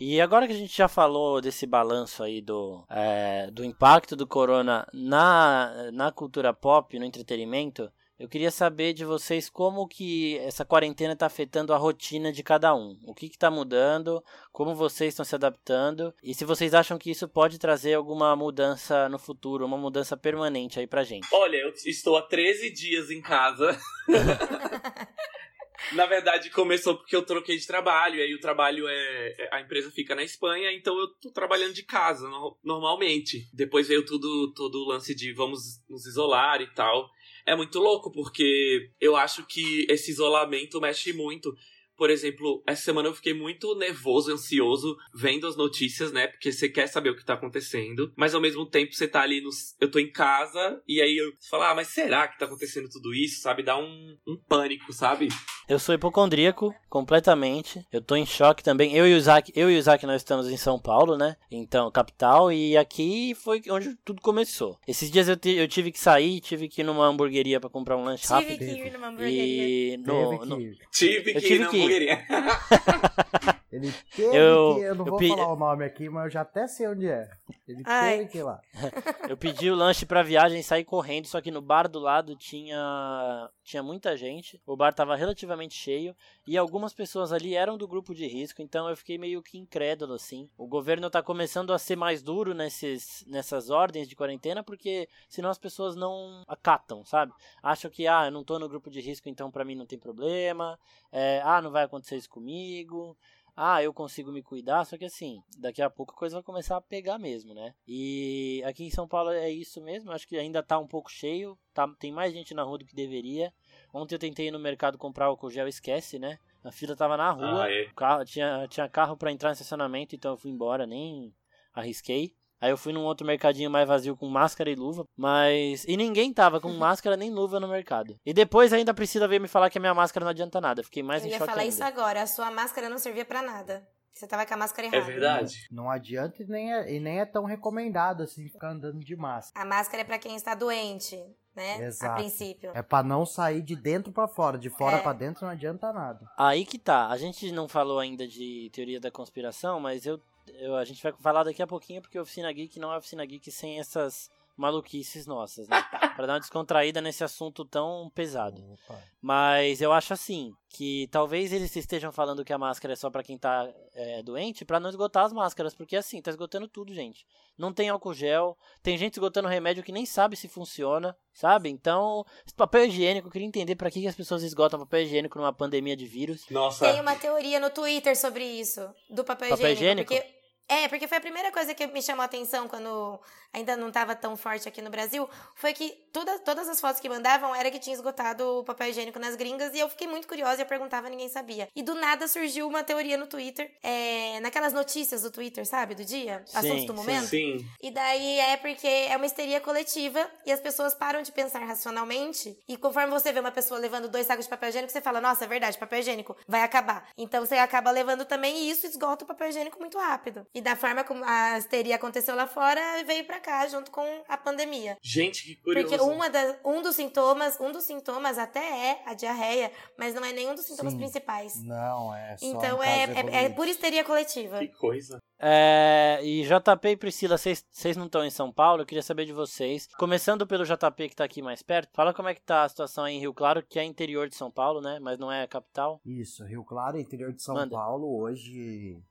E agora que a gente já falou desse balanço aí do, é, do impacto do corona na, na cultura pop, no entretenimento, eu queria saber de vocês como que essa quarentena está afetando a rotina de cada um. O que está mudando, como vocês estão se adaptando e se vocês acham que isso pode trazer alguma mudança no futuro, uma mudança permanente aí pra gente. Olha, eu estou há 13 dias em casa. Na verdade, começou porque eu troquei de trabalho, e aí o trabalho é. é- A empresa fica na Espanha, então eu tô trabalhando de casa, no- normalmente. Depois veio tudo, todo o lance de vamos nos isolar e tal. É muito louco, porque eu acho que esse isolamento mexe muito. Por exemplo, essa semana eu fiquei muito nervoso, ansioso, vendo as notícias, né? Porque você quer saber o que tá acontecendo. Mas ao mesmo tempo você tá ali nos. Eu tô em casa, e aí eu falo, ah, mas será que tá acontecendo tudo isso? Sabe? Dá um, um pânico, sabe? Eu sou hipocondríaco, completamente. Eu tô em choque também. Eu e o Isaac, eu e o Isaac nós estamos em São Paulo, né? Então, capital. E aqui foi onde tudo começou. Esses dias eu, eu tive que sair, tive que ir numa hamburgueria pra comprar um lanche Tive rápido. que ir numa hamburgueria. E no, no- que- Tive Eu que tive ir na que ir. Hamburgueria. Ele teve Eu- que. Eu não eu vou pe- falar o nome aqui, mas eu já até sei onde é. Ele Ai. teve que ir lá. Eu pedi o lanche pra viagem e saí correndo, só que no bar do lado tinha tinha muita gente. O bar tava relativamente cheio e algumas pessoas ali eram do grupo de risco, então eu fiquei meio que incrédulo assim. O governo tá começando a ser mais duro nesses nessas ordens de quarentena porque senão as pessoas não acatam, sabe? Acham que ah, eu não tô no grupo de risco, então pra mim não tem problema. É, ah, não vai acontecer isso comigo ah, eu consigo me cuidar, só que assim, daqui a pouco a coisa vai começar a pegar mesmo, né? E aqui em São Paulo é isso mesmo, acho que ainda tá um pouco cheio, tá, tem mais gente na rua do que deveria. Ontem eu tentei ir no mercado comprar álcool gel, esquece, né? A fila tava na rua, Ah, é. carro, tinha, tinha carro pra entrar no estacionamento, então eu fui embora, nem arrisquei. Aí eu fui num outro mercadinho mais vazio com máscara e luva, mas. E ninguém tava com máscara nem luva no mercado. E depois ainda a Priscila veio me falar que a minha máscara não adianta nada. Eu Fiquei mais Eu em ia choque falar ainda. isso agora. A sua máscara não servia pra nada. Você tava com a máscara É errada. verdade. Não adianta e nem é, e nem é tão recomendado assim ficar andando de máscara. A máscara é pra quem está doente, né? A Exato. princípio. É pra não sair de dentro pra fora, de fora É. pra dentro não adianta nada. Aí que tá. A gente não falou ainda de teoria da conspiração, mas eu, eu- a gente vai falar daqui a pouquinho porque Oficina Geek não é Oficina Geek sem essas maluquices nossas, né? pra dar uma descontraída nesse assunto tão pesado. Opa. Mas eu acho assim, que talvez eles estejam falando que a máscara é só pra quem tá é, doente, pra não esgotar as máscaras, porque assim, tá esgotando tudo, gente. Não tem álcool gel, tem gente esgotando remédio que nem sabe se funciona, sabe? Então, papel higiênico, eu queria entender pra que que as pessoas esgotam papel higiênico numa pandemia de vírus. Nossa, Tem uma teoria no Twitter sobre isso, do papel, Papel higiênico. higiênico? Porque, é, porque foi a primeira coisa que me chamou a atenção quando ainda não estava tão forte aqui no Brasil, foi que todas, todas as fotos que mandavam era que tinha esgotado o papel higiênico nas gringas, e eu fiquei muito curiosa e eu perguntava, ninguém sabia. E do nada surgiu uma teoria no Twitter, é, naquelas notícias do Twitter, sabe, do dia? Sim, Assuntos do sim. momento. sim. E daí é porque é uma histeria coletiva e as pessoas param de pensar racionalmente. E conforme você vê uma pessoa levando dois sacos de papel higiênico, você fala, nossa, é verdade, papel higiênico vai acabar. Então você acaba levando também e isso esgota o papel higiênico muito rápido. E da forma como a histeria aconteceu lá fora, veio pra cá junto com a pandemia. Gente, que curioso. Porque uma das, um dos sintomas, um dos sintomas até é a diarreia, mas não é nenhum dos sintomas Sim. principais. Não, é só Então é, é, é evoluídos. pura histeria coletiva. Que coisa. É, e JP e Priscila, vocês vocês não estão em São Paulo, eu queria saber de vocês. Começando pelo JP que tá aqui mais perto, fala como é que tá a situação aí em Rio Claro, que é interior de São Paulo, né? Mas não é a capital. Isso, Rio Claro, interior de São Manda. Paulo, hoje,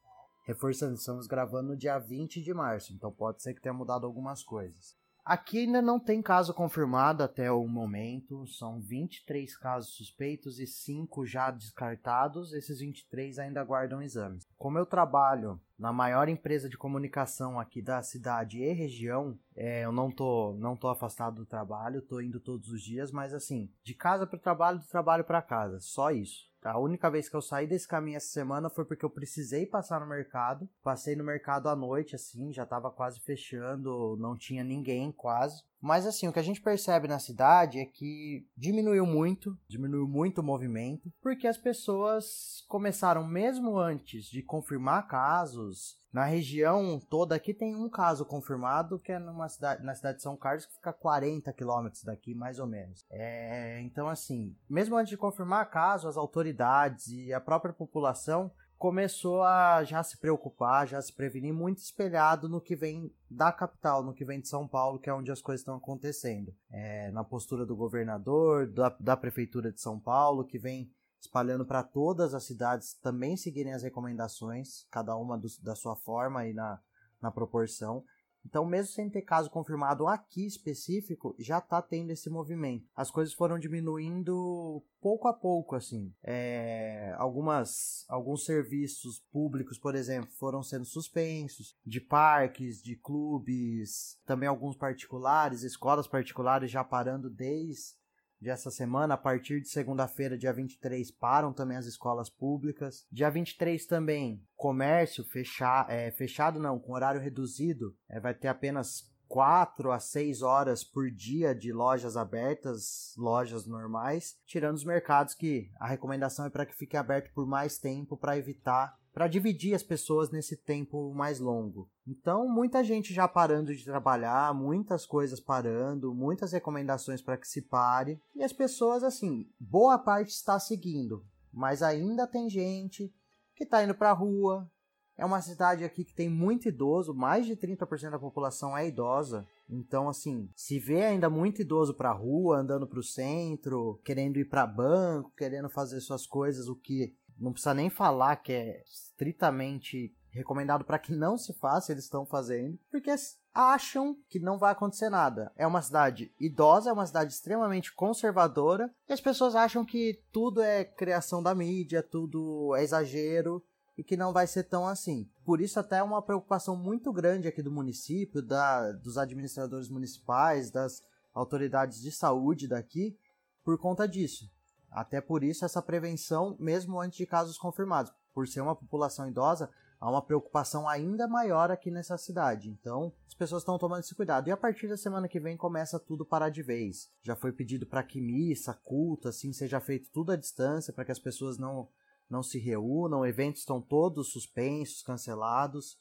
reforçando, estamos gravando no dia 20 de março, então pode ser que tenha mudado algumas coisas. Aqui ainda não tem caso confirmado até o momento, são 23 casos suspeitos e 5 já descartados, esses 23 ainda aguardam exames. Como eu trabalho na maior empresa de comunicação aqui da cidade e região, é, eu não tô, não tô afastado do trabalho, tô indo todos os dias, mas assim, de casa para o trabalho, do trabalho para casa, só isso. A única vez que eu saí desse caminho essa semana foi porque eu precisei passar no mercado. Passei no mercado à noite, assim, já tava quase fechando, não tinha ninguém quase. Mas assim, o que a gente percebe na cidade é que diminuiu muito, diminuiu muito o movimento, porque as pessoas começaram mesmo antes de confirmar casos. Na região toda aqui tem um caso confirmado que é numa cidade, na cidade de São Carlos que fica 40 quilômetros daqui, mais ou menos. É, então assim, mesmo antes de confirmar caso, as autoridades e a própria população começou a já se preocupar, já se prevenir, muito espelhado no que vem da capital, no que vem de São Paulo, que é onde as coisas estão acontecendo. É, na postura do governador, da, da prefeitura de São Paulo, que vem espalhando para todas as cidades também seguirem as recomendações, cada uma do, da sua forma e na, na proporção. Então, mesmo sem ter caso confirmado aqui específico, já está tendo esse movimento. As coisas foram diminuindo pouco a pouco, assim. É, algumas, alguns serviços públicos, por exemplo, foram sendo suspensos, de parques, de clubes, também alguns particulares, escolas particulares já parando desde de essa semana, a partir de segunda-feira, dia 23, param também as escolas públicas. Dia 23 também, comércio fecha, é, fechado, não, com horário reduzido, é, vai ter apenas 4 a 6 horas por dia de lojas abertas, lojas normais, tirando os mercados que a recomendação é para que fique aberto por mais tempo para evitar para dividir as pessoas nesse tempo mais longo. Então, muita gente já parando de trabalhar, muitas coisas parando, muitas recomendações para que se pare, e as pessoas assim, boa parte está seguindo, mas ainda tem gente que tá indo pra rua. É uma cidade aqui que tem muito idoso, mais de 30% da população é idosa. Então, assim, se vê ainda muito idoso pra rua, andando pro centro, querendo ir pra banco, querendo fazer suas coisas, o que não precisa nem falar que é estritamente recomendado para que não se faça, eles estão fazendo, porque acham que não vai acontecer nada. É uma cidade idosa, é uma cidade extremamente conservadora, e as pessoas acham que tudo é criação da mídia, tudo é exagero e que não vai ser tão assim. Por isso até é uma preocupação muito grande aqui do município, da, dos administradores municipais, das autoridades de saúde daqui, por conta disso. Até por isso essa prevenção, mesmo antes de casos confirmados. Por ser uma população idosa, há uma preocupação ainda maior aqui nessa cidade. Então, as pessoas estão tomando esse cuidado. E a partir da semana que vem começa tudo parar de vez. Já foi pedido para que missa, culto, assim, seja feito tudo à distância, para que as pessoas não, não se reúnam. Eventos estão todos suspensos, cancelados.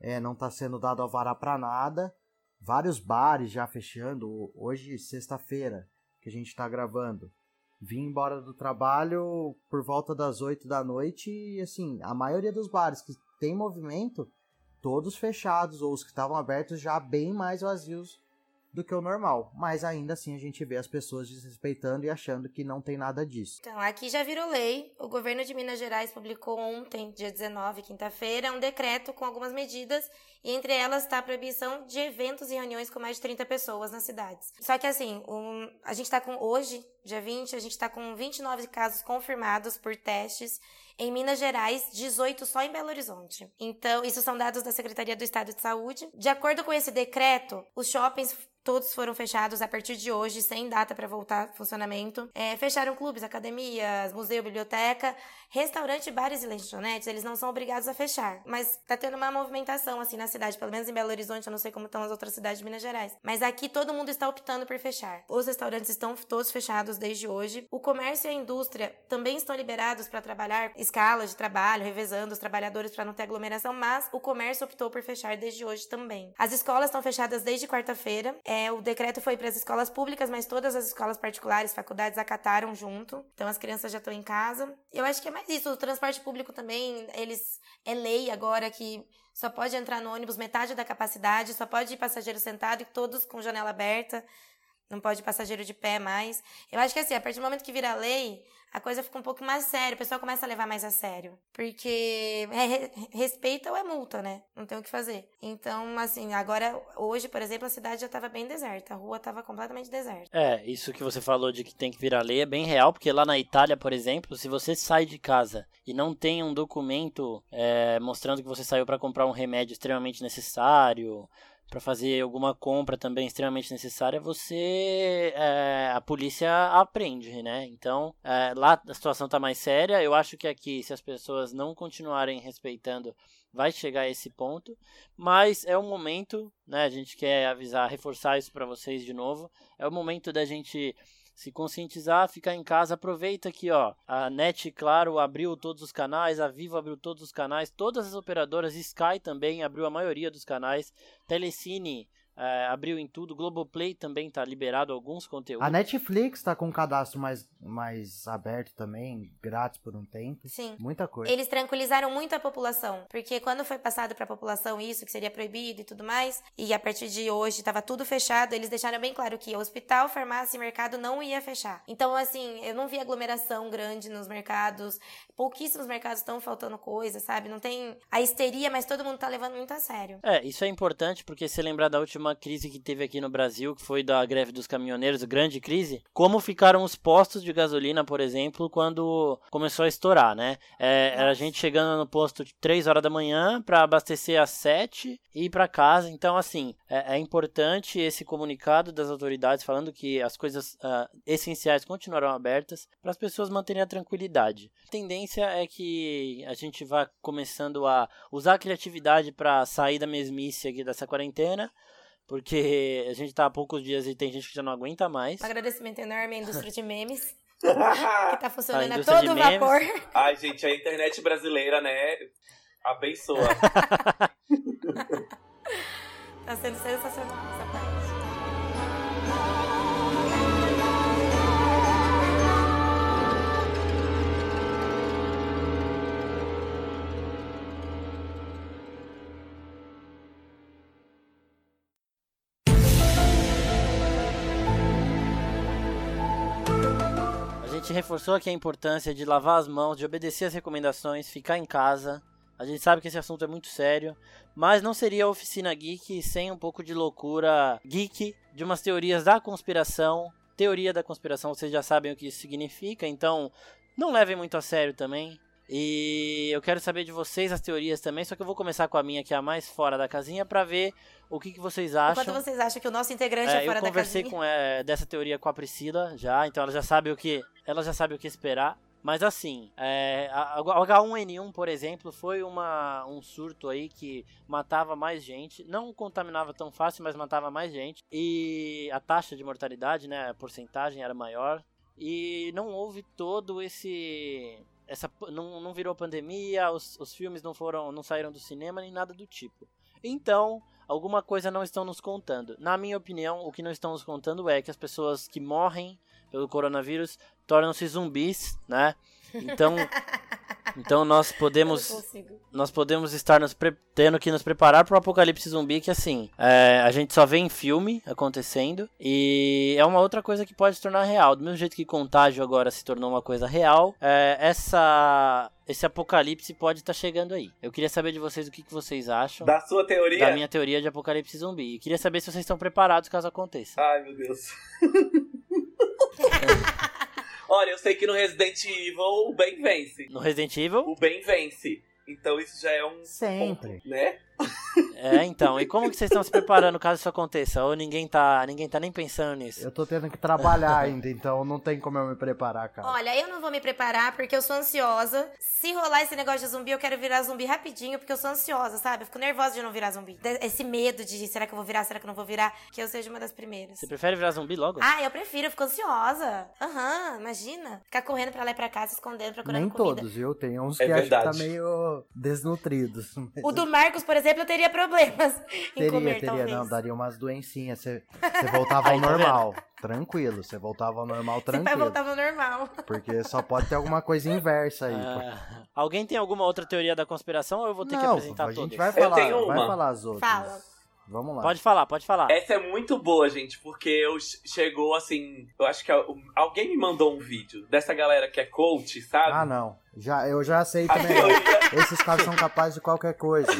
É, não está sendo dado alvará para nada. Vários bares já fechando. Hoje, sexta-feira, que a gente está gravando vim embora do trabalho por volta das 8 da noite e assim, a maioria dos bares que tem movimento, todos fechados ou os que estavam abertos já bem mais vazios do que o normal. Mas ainda assim a gente vê as pessoas desrespeitando e achando que não tem nada disso. Então, aqui já virou lei. O governo de Minas Gerais publicou ontem, dia 19, quinta-feira, um decreto com algumas medidas e entre elas está a proibição de eventos e reuniões com mais de 30 pessoas nas cidades. Só que assim, um, a gente está com hoje, dia 20, a gente está com 29 casos confirmados por testes em Minas Gerais, 18 só em Belo Horizonte. Então, isso são dados da Secretaria do Estado de Saúde. De acordo com esse decreto, os shoppings todos foram fechados a partir de hoje, sem data para voltar ao funcionamento. É, fecharam clubes, academias, museu, biblioteca, restaurante, bares e lanchonetes, eles não são obrigados a fechar. Mas tá tendo uma movimentação assim na cidade, pelo menos em Belo Horizonte, eu não sei como estão as outras cidades de Minas Gerais. Mas aqui todo mundo está optando por fechar. Os restaurantes estão todos fechados desde hoje. O comércio e a indústria também estão liberados para trabalhar escalas de trabalho, revezando os trabalhadores para não ter aglomeração, mas o comércio optou por fechar desde hoje também. As escolas estão fechadas desde quarta-feira. É, o decreto foi para as escolas públicas, mas todas as escolas particulares, faculdades acataram junto. Então as crianças já estão em casa. Eu acho que é mais isso. O transporte público também, eles é lei agora que só pode entrar no ônibus metade da capacidade, só pode ir passageiro sentado e todos com janela aberta. Não pode passageiro de pé mais. Eu acho que assim, a partir do momento que vira lei, a coisa fica um pouco mais séria, o pessoal começa a levar mais a sério. Porque é, respeita ou é multa, né? Não tem o que fazer. Então, assim, agora, hoje, por exemplo, a cidade já estava bem deserta, a rua estava completamente deserta. É, isso que você falou de que tem que virar lei é bem real, porque lá na Itália, por exemplo, se você sai de casa e não tem um documento é, mostrando que você saiu para comprar um remédio extremamente necessário, para fazer alguma compra também extremamente necessária, você é, a polícia aprende, né? Então é, lá a situação está mais séria. Eu acho que aqui, se as pessoas não continuarem respeitando, vai chegar a esse ponto. Mas é o momento, né? A gente quer avisar, reforçar isso para vocês de novo. É o momento da gente se conscientizar, ficar em casa, aproveita aqui, ó. A NET, claro, abriu todos os canais, a Vivo abriu todos os canais, todas as operadoras, Sky também abriu a maioria dos canais, Telecine é, abriu em tudo. Globoplay também tá liberado alguns conteúdos. A Netflix tá com um cadastro mais, mais aberto também, grátis por um tempo. Sim. Muita coisa. Eles tranquilizaram muito a população, porque quando foi passado pra população isso, que seria proibido e tudo mais, e a partir de hoje tava tudo fechado, eles deixaram bem claro que hospital, farmácia e mercado não ia fechar. Então, assim, eu não vi aglomeração grande nos mercados, pouquíssimos mercados estão faltando coisa, sabe? Não tem a histeria, mas todo mundo tá levando muito a sério. É, isso é importante, porque se lembrar da última uma crise que teve aqui no Brasil, que foi da greve dos caminhoneiros, grande crise, como ficaram os postos de gasolina, por exemplo, quando começou a estourar, né? É, era a gente chegando no posto de 3 horas da manhã para abastecer às 7 e ir para casa. Então, assim, é, é, importante esse comunicado das autoridades falando que as coisas uh, essenciais continuarão abertas para as pessoas manterem a tranquilidade. A tendência é que a gente vá começando a usar a criatividade para sair da mesmice aqui dessa quarentena porque a gente tá há poucos dias e tem gente que já não aguenta mais. Um agradecimento enorme à indústria de memes. que tá funcionando a, a todo vapor. Ai, gente, a internet brasileira, né? Abençoa. tá sendo sensacional essa parte. Gente reforçou aqui a importância de lavar as mãos, de obedecer as recomendações, ficar em casa. A gente sabe que esse assunto é muito sério, mas não seria a oficina geek sem um pouco de loucura geek, de umas teorias da conspiração. Teoria da conspiração, vocês já sabem o que isso significa, então não levem muito a sério também. E eu quero saber de vocês as teorias também, só que eu vou começar com a minha, que é a mais fora da casinha, pra ver o que, que vocês acham. Enquanto vocês acham que o nosso integrante é, É, fora eu da conversei casinha. com é, dessa teoria com a Priscila já, então ela já sabe o que ela já sabe o que esperar. Mas assim, é, a- a- o H1N1, por exemplo, foi uma, um surto aí que matava mais gente. Não contaminava tão fácil, mas matava mais gente. E a taxa de mortalidade, né, a porcentagem era maior. E não houve todo esse. Essa, não, não virou pandemia, os, os filmes não foram. não saíram do cinema nem nada do tipo. Então, alguma coisa não estão nos contando. Na minha opinião, o que não estão nos contando é que as pessoas que morrem pelo coronavírus tornam-se zumbis, né? Então, então nós Eu não podemos consigo. nós podemos estar nos pre- tendo que nos preparar para o apocalipse zumbi que assim é, a gente só vê em filme acontecendo e é uma outra coisa que pode se tornar real do mesmo jeito que contágio agora se tornou uma coisa real é, essa esse apocalipse pode estar chegando aí eu queria saber de vocês o que, que vocês acham Da sua teoria? da minha teoria de apocalipse zumbi e queria saber se vocês estão preparados caso aconteça Ai, meu Deus. Olha, eu sei que no Resident Evil o bem vence. no Resident Evil O bem vence. Então isso já é um Sempre. ponto, né? É então e como que vocês estão se preparando caso isso aconteça ou ninguém tá ninguém tá nem pensando nisso Eu tô tendo que trabalhar ainda, então não tem como eu me preparar, cara. Olha, eu não vou me preparar porque eu sou ansiosa. Se rolar esse negócio de zumbi, eu quero virar zumbi rapidinho porque eu sou ansiosa, sabe? Eu fico nervosa de não virar zumbi. Esse medo de será que eu vou virar, será que eu não vou virar, que eu seja uma das primeiras. você prefere virar zumbi logo Ah, eu prefiro, eu fico ansiosa. Aham, imagina. Ficar correndo pra lá e pra cá, se escondendo, procurando Nem comida. todos, viu? Tem uns É que acho que tá verdade. meio desnutridos. O do Marcos, por exemplo, eu teria problemas em Teria, comer, teria, talvez. não, daria umas doencinhas. Você você voltava ao tá normal, tranquilo. Você voltava ao normal, Você vai tranquilo. voltar ao normal. Porque só pode ter alguma coisa inversa aí. Ah, alguém tem alguma outra teoria da conspiração ou eu vou ter que não, apresentar a gente todas? vai Eu falar, tenho vai uma. falar as outras. Fala. Vamos lá. Pode falar, pode falar. Essa é muito boa, gente, porque eu che- chegou assim. Eu acho que al- alguém me mandou um vídeo dessa galera que é coach, sabe? Ah, não. Já, eu já sei também. Esses caras são capazes de qualquer coisa.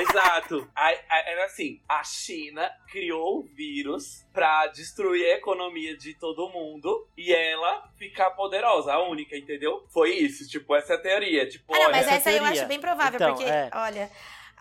Exato. Era assim: a China criou o vírus pra destruir a economia de todo mundo e ela ficar poderosa, a única, entendeu? Foi isso, tipo, essa é a teoria. Tipo, Ah, não, olha, mas essa essa aí eu acho bem provável, Então, porque, é. olha,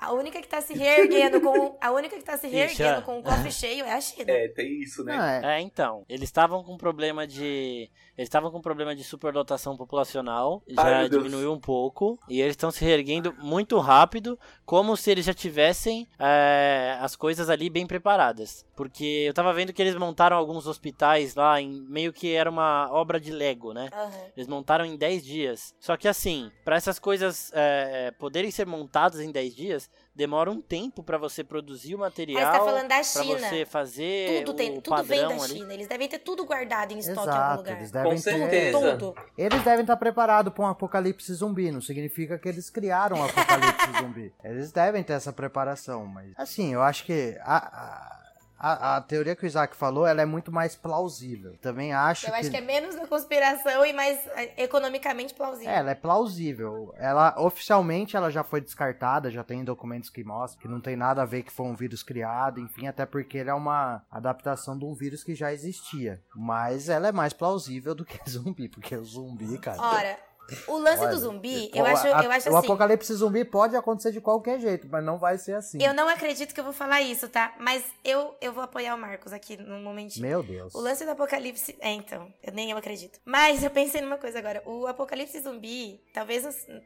a única que tá se reerguendo com. A única que tá se Ixi, reerguendo é. com o cofre cheio é a China. É, tem isso, né? Não, é, É, então, eles estavam com problema de. Eles estavam com problema de superdotação populacional, Ai, já meu Deus. diminuiu um pouco, e eles estão se reerguendo muito rápido, como se eles já tivessem é, as coisas ali bem preparadas. Porque eu tava vendo que eles montaram alguns hospitais lá, em meio que era uma obra de Lego, né? Aham. Eles montaram em 10 dias. Só que assim, para essas coisas é, poderem ser montadas em 10 dias, demora um tempo para você produzir o material. você tá falando da Pra China. você fazer Tudo, o tem, tudo vem padrão da ali. China. Eles devem ter tudo guardado em estoque em algum exato. lugar. Eles Com devem ter. certeza. Tudo. Eles devem estar preparados para um apocalipse zumbi. Não significa que eles criaram um apocalipse zumbi. Eles devem ter essa preparação, mas assim, eu acho que a, a, a, a teoria que o Isaac falou, ela é muito mais plausível. Também acho Eu que, acho que é menos da conspiração e mais é, economicamente plausível. É, ela é plausível. Ela oficialmente ela já foi descartada, já tem documentos que mostram que não tem nada a ver que foi um vírus criado, enfim, até porque ele é uma adaptação de um vírus que já existia. Mas ela é mais plausível do que zumbi, porque o zumbi, cara. Ora, o lance Olha, do zumbi, eu acho, a- eu acho O assim. apocalipse zumbi pode acontecer de qualquer jeito, mas não vai ser assim. Eu não acredito que eu vou falar isso, tá? Mas eu, eu vou apoiar o Marcos aqui no momentinho. Meu Deus. O lance do apocalipse. É, então. Eu nem eu acredito. Mas eu pensei numa coisa agora. O apocalipse zumbi, talvez,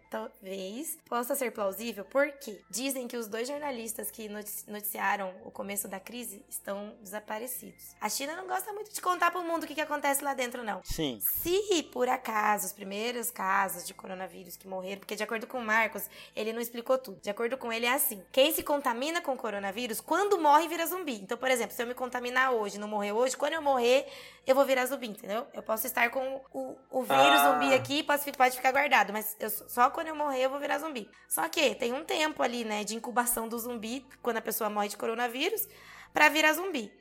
talvez possa ser plausível, porque dizem que os dois jornalistas que notici- noticiaram o começo da crise estão desaparecidos. A China não gosta muito de contar pro mundo o que, que acontece lá dentro, não. Sim. Se por acaso os primeiros casos de coronavírus que morreram, porque de acordo com o Marcos, ele não explicou tudo. De acordo com ele é assim: quem se contamina com coronavírus, quando morre, vira zumbi. Então, por exemplo, se eu me contaminar hoje, não morrer hoje, quando eu morrer, eu vou virar zumbi, entendeu? Eu posso estar com o, o vírus Ah. zumbi aqui, fi- pode ficar guardado, mas eu- só quando eu morrer eu vou virar zumbi. Só que tem um tempo ali, né, de incubação do zumbi, quando a pessoa morre de coronavírus, pra virar zumbi.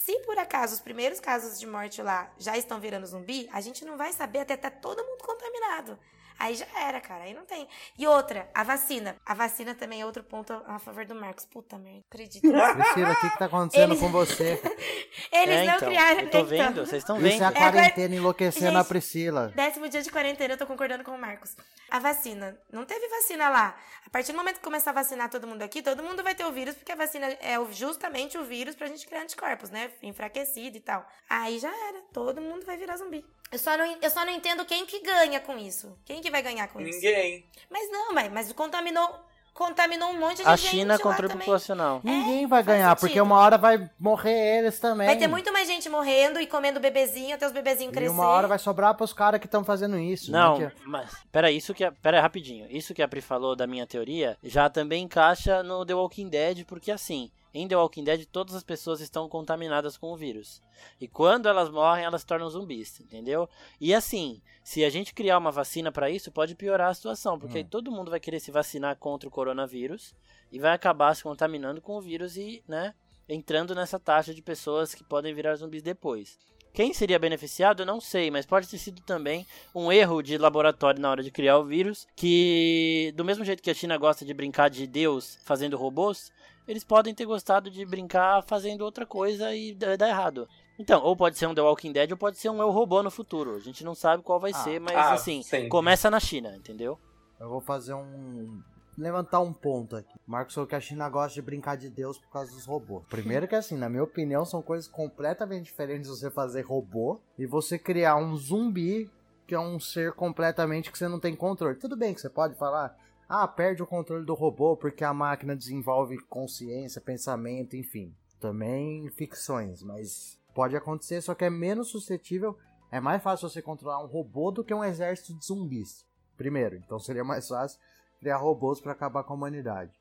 Se por acaso os primeiros casos de morte lá já estão virando zumbi, a gente não vai saber até estar todo mundo contaminado. Aí já era, cara. Aí não tem. E outra, a vacina. A vacina também é outro ponto a favor do Marcos. Puta merda, acredito. Priscila, o que, que tá acontecendo Eles- com você? Eles É, não então, criaram. eu tô então. vendo, vocês estão Isso é vendo. a quarentena enlouquecendo a Gente, Priscila. Décimo dia de quarentena, eu tô concordando com o Marcos. A vacina. Não teve vacina lá. A partir do momento que começar a vacinar todo mundo aqui, todo mundo vai ter o vírus, porque a vacina é justamente o vírus pra gente criar anticorpos, né? Enfraquecido e tal. Aí já era. Todo mundo vai virar zumbi. Eu só não, eu só não entendo quem que ganha com isso. Quem que vai ganhar com isso? Ninguém. Mas não, mas, mas contaminou, contaminou um monte de A gente China lá contra populacional. Ninguém vai ganhar, porque uma hora vai morrer eles também. Vai ter muito mais gente morrendo e comendo bebezinho até os bebezinhos E crescer. uma hora vai sobrar pros caras que estão fazendo isso. Não, né, que- mas pera isso que a- pera aí, rapidinho. Isso que a Pri falou da minha teoria já também encaixa no The Walking Dead, porque assim, em The Walking Dead todas as pessoas estão contaminadas com o vírus. E quando elas morrem, elas se tornam zumbis, entendeu? E assim, se a gente criar uma vacina pra isso, pode piorar a situação, porque aí todo mundo vai querer se vacinar contra o coronavírus e vai acabar se contaminando com o vírus e, né, entrando nessa taxa de pessoas que podem virar zumbis depois. Quem seria beneficiado, eu não sei, mas pode ter sido também um erro de laboratório na hora de criar o vírus, que do mesmo jeito que a China gosta de brincar de Deus fazendo robôs, eles podem ter gostado de brincar fazendo outra coisa e dar errado. Então, ou pode ser um The Walking Dead ou pode ser um Eu Robô no futuro. A gente não sabe qual vai Ah. ser, mas Ah, assim, sempre. começa na China, entendeu? Eu vou fazer um. Levantar um ponto aqui. Marcos falou que a China gosta de brincar de Deus por causa dos robôs. Primeiro que assim, na minha opinião, são coisas completamente diferentes você fazer robô e você criar um zumbi que é um ser completamente que você não tem controle. Tudo bem que você pode falar, ah, perde o controle do robô porque a máquina desenvolve consciência, pensamento, enfim. Também ficções, mas pode acontecer, só que é menos suscetível. É mais fácil você controlar um robô do que um exército de zumbis. Primeiro, então seria mais fácil criar robôs para acabar com a humanidade.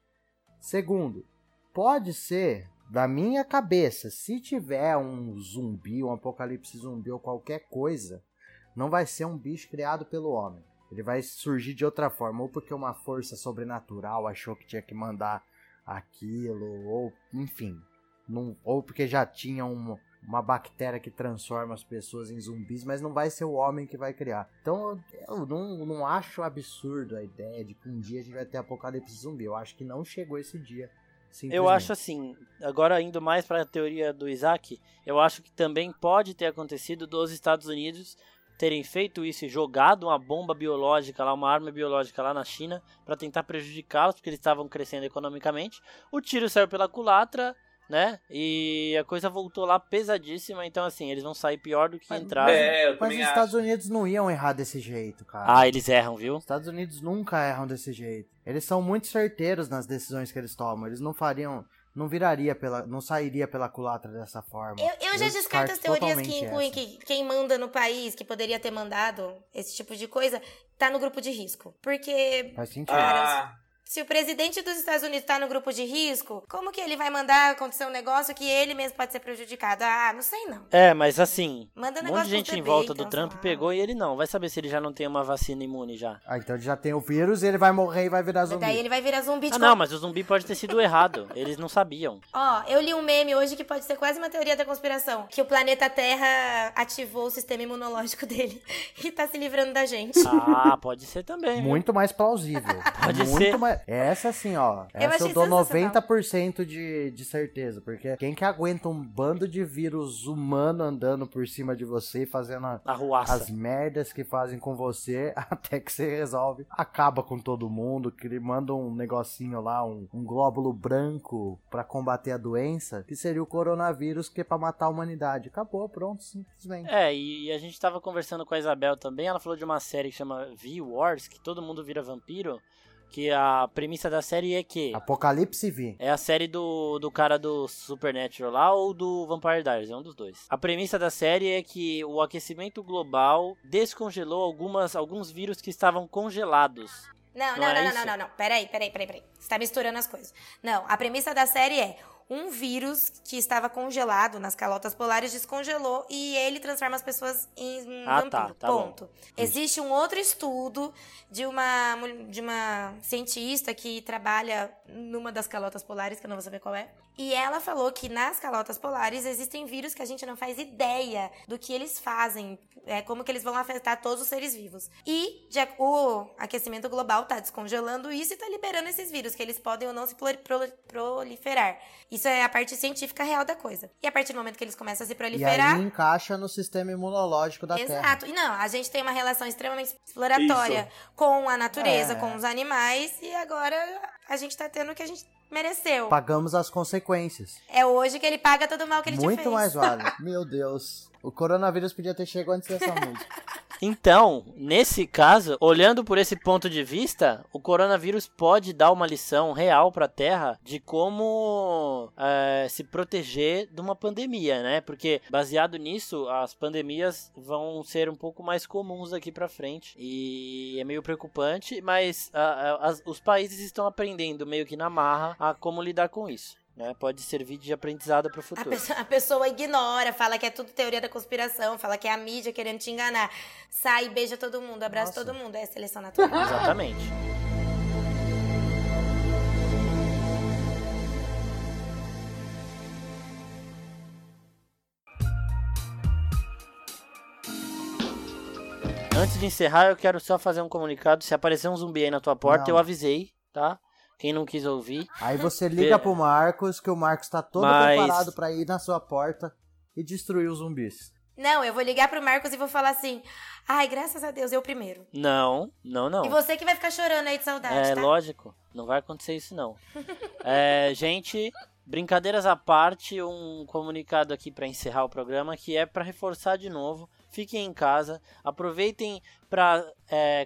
Segundo, pode ser da minha cabeça, se tiver um zumbi, um apocalipse zumbi ou qualquer coisa, não vai ser um bicho criado pelo homem. Ele vai surgir de outra forma, ou porque uma força sobrenatural achou que tinha que mandar aquilo, ou enfim, não- ou porque já tinha um- uma bactéria que transforma as pessoas em zumbis, mas não vai ser o homem que vai criar. Então eu não, não acho absurdo a ideia de que um dia a gente vai ter apocalipse zumbi. Eu acho que não chegou esse dia. Eu acho assim, agora indo mais para a teoria do Isaac, eu acho que também pode ter acontecido dos Estados Unidos terem feito isso e jogado uma bomba biológica lá, uma arma biológica lá na China para tentar prejudicá-los, porque eles estavam crescendo economicamente. O tiro saiu pela culatra, né? E a coisa voltou lá pesadíssima, então assim, eles vão sair pior do que entraram. É, Mas os acho. Estados Unidos não iam errar desse jeito, cara. Ah, eles erram, viu? Os Estados Unidos nunca erram desse jeito. Eles são muito certeiros nas decisões que eles tomam. Eles não fariam, não viraria pela, não sairia pela culatra dessa forma. Eu, eu já descarto as teorias que incluem essa. que quem manda no país, que poderia ter mandado esse tipo de coisa, tá no grupo de risco. Porque Faz sentido. Ah, se o presidente dos Estados Unidos tá no grupo de risco, como que ele vai mandar acontecer um negócio que ele mesmo pode ser prejudicado? Ah, não sei não. É, mas assim, Manda um monte negócio de gente em volta do então, Trump pegou e ele não. Vai saber se ele já não tem uma vacina imune já. Ah, então ele já tem o vírus e ele vai morrer e vai virar Mas zumbi. daí ele vai virar zumbi de Ah, não, mas o zumbi pode ter sido errado. Eles não sabiam. Ó, eu li um meme hoje que pode ser quase uma teoria da conspiração. Que o planeta Terra ativou o sistema imunológico dele e tá se livrando da gente. Ah, pode ser também. Muito mais plausível. Pode Muito ser. Mais... Essa sim, ó. Eu Essa eu, achei dou sensacional. 90% de, de certeza. Porque quem que aguenta um bando de vírus humano andando por cima de você e fazendo a- as merdas que fazem com você até que você resolve. Acaba com todo mundo, que ele manda um negocinho lá, um, um glóbulo branco pra combater a doença, que seria o coronavírus, que é pra matar a humanidade. Acabou, pronto, simplesmente. É, e, e a gente tava conversando com a Isabel também. Ela falou de uma série que chama V-Wars, que todo mundo vira vampiro. Que a premissa da série é que. Apocalipse V. É a série do, do cara do Supernatural lá ou do Vampire Diaries, é um dos dois. A premissa da série é que o aquecimento global descongelou algumas, alguns vírus que estavam congelados. Não, Não não, é não, não, não, não, não. Peraí, peraí, peraí, peraí. Você tá misturando as coisas. Não, a premissa da série é. Um vírus que estava congelado nas calotas polares descongelou e ele transforma as pessoas em Ah, vampiro. tá, tá bom. ponto. Existe um outro estudo de uma, de uma cientista que trabalha numa das calotas polares, que eu não vou saber qual é. E ela falou que nas calotas polares existem vírus que a gente não faz ideia do que eles fazem, é, como que eles vão afetar todos os seres vivos. E já, o aquecimento global tá descongelando isso e tá liberando esses vírus, que eles podem ou não se proli- proli- proliferar. Isso é a parte científica real da coisa. E a partir do momento que eles começam a se E proliferar. aí encaixa no sistema imunológico da Terra. Exato. E não, a gente tem uma relação extremamente exploratória com a natureza, É. com os animais, e agora a gente tá tendo o que a gente mereceu. Pagamos as consequências. É hoje que ele paga todo o mal que ele te Muito fez. mais vale. Meu Deus. O coronavírus podia ter chegado antes dessa música. Então, nesse caso, olhando por esse ponto de vista, o coronavírus pode dar uma lição real para a Terra de como é, se proteger de uma pandemia, né? Porque baseado nisso, as pandemias vão ser um pouco mais comuns daqui para frente e é meio preocupante, mas a- a- as- os países estão aprendendo meio que na marra a como lidar com isso. Né? Pode servir de aprendizado para o A futuro. pessoa, a pessoa ignora, fala que é tudo teoria da conspiração, fala que é a mídia querendo te enganar. Sai, beija todo mundo, abraça Nossa. todo mundo. É seleção natural. Exatamente. Antes de encerrar, eu quero só fazer um comunicado. Se aparecer um zumbi aí na tua porta, Não. eu avisei, tá? Quem não quis ouvir. Aí você liga pro Marcos, que o Marcos tá todo Mas- preparado pra ir na sua porta e destruir os zumbis. Não, eu vou ligar pro Marcos e vou falar assim: ai, graças a Deus, eu primeiro. Não, não, não. E você que vai ficar chorando aí de saudade, É, tá? lógico. Não vai acontecer isso, não. É, gente, brincadeiras à parte, um comunicado aqui para encerrar o programa que é para reforçar de novo. Fiquem em casa, aproveitem para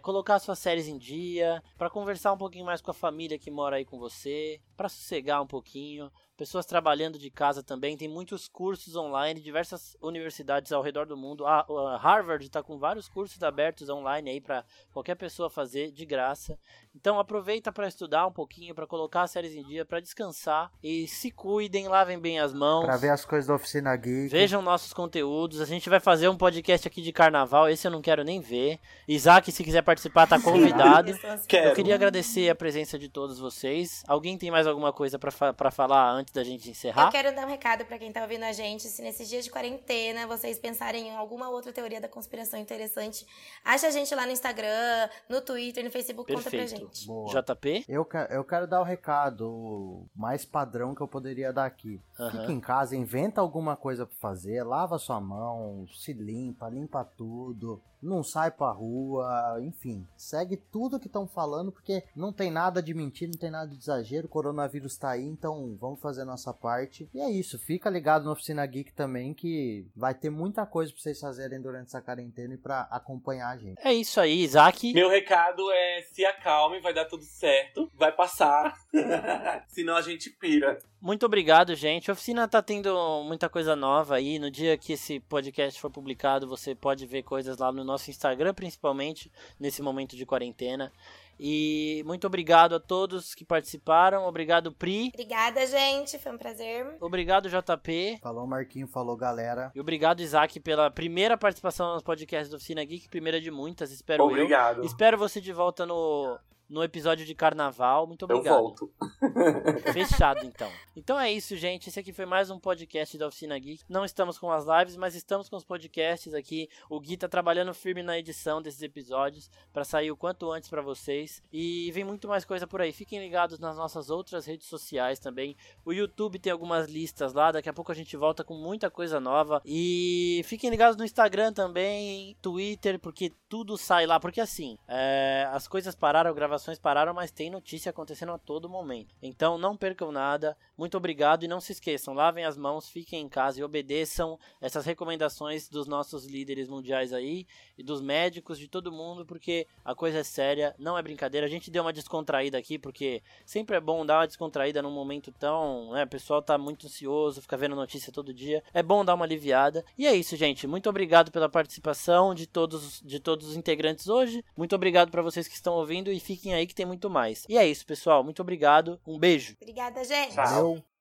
colocar suas séries em dia, para conversar um pouquinho mais com a família que mora aí com você, para sossegar um pouquinho. Pessoas trabalhando de casa também, tem muitos cursos online, diversas universidades ao redor do mundo. A, a Harvard está com vários cursos abertos online aí para qualquer pessoa fazer de graça. Então aproveita para estudar um pouquinho, para colocar as séries em dia, para descansar e se cuidem, lavem bem as mãos. Pra ver as coisas da Oficina Geek. Vejam nossos conteúdos. A gente vai fazer um podcast aqui de carnaval. Esse eu não quero nem ver. Isaac, se quiser participar, tá convidado. Assim. Quero. Eu queria agradecer a presença de todos vocês. Alguém tem mais alguma coisa pra fa falar antes da gente encerrar? Eu quero dar um recado pra quem tá ouvindo a gente. Se nesses dias de quarentena vocês pensarem em alguma outra teoria da conspiração interessante, acha a gente lá no Instagram, no Twitter, no Facebook, conta pra Perfeito. gente. Boa. JP? Eu, eu quero dar o recado mais padrão que eu poderia dar aqui. Aham. Fica em casa, inventa alguma coisa pra fazer, lava sua mão, se limpa, limpa tudo, não sai pra rua, enfim, segue tudo que estão falando, porque não tem nada de mentira, não tem nada de exagero, o coronavírus tá aí, então vamos fazer a nossa parte. E é isso, fica ligado na Oficina Geek também, que vai ter muita coisa pra vocês fazerem durante essa quarentena e pra acompanhar a gente. É isso aí, Isaac. Meu recado é se acalme, vai dar tudo certo, vai passar. Senão a gente pira. Muito obrigado, gente. A oficina tá tendo muita coisa nova aí. No dia que esse podcast for publicado, você pode ver coisas lá no nosso Instagram, principalmente nesse momento de quarentena. E muito obrigado a todos que participaram. Obrigado, Pri. Obrigada, gente. Foi um prazer. Obrigado, JP. Falou Marquinho, falou galera. E obrigado, Isaac, pela primeira participação no podcast da Oficina Geek, primeira de muitas, espero eu. Obrigado. Espero você de volta no, no episódio de carnaval. Muito Eu obrigado. volto. Fechado, então. Então é isso, gente. Esse aqui foi mais um podcast da Oficina Geek. Não estamos com as lives, mas estamos com os podcasts aqui. O Gui tá trabalhando firme na edição desses episódios para sair o quanto antes para vocês. E vem muito mais coisa por aí. Fiquem ligados nas nossas outras redes sociais também. O YouTube tem algumas listas lá. Daqui a pouco a gente volta com muita coisa nova. E fiquem ligados no Instagram também, Twitter, porque tudo sai lá. Porque assim, é, as coisas pararam, gravações pararam, mas tem notícia acontecendo a todo momento. Então não percam nada. Muito obrigado e não se esqueçam, lavem as mãos, fiquem em casa e obedeçam essas recomendações dos nossos líderes mundiais aí e dos médicos de todo mundo, porque a coisa é séria, não é brincadeira. A gente deu uma descontraída aqui porque sempre é bom dar uma descontraída num momento tão, né, o pessoal tá muito ansioso, fica vendo notícia todo dia. É bom dar uma aliviada. E é isso, gente. Muito obrigado pela participação de todos de todos os integrantes hoje. Muito obrigado para vocês que estão ouvindo e fiquem aí que tem muito mais. E é isso, pessoal. Muito obrigado. Um beijo. Obrigada, gente. Tchau. Valeu.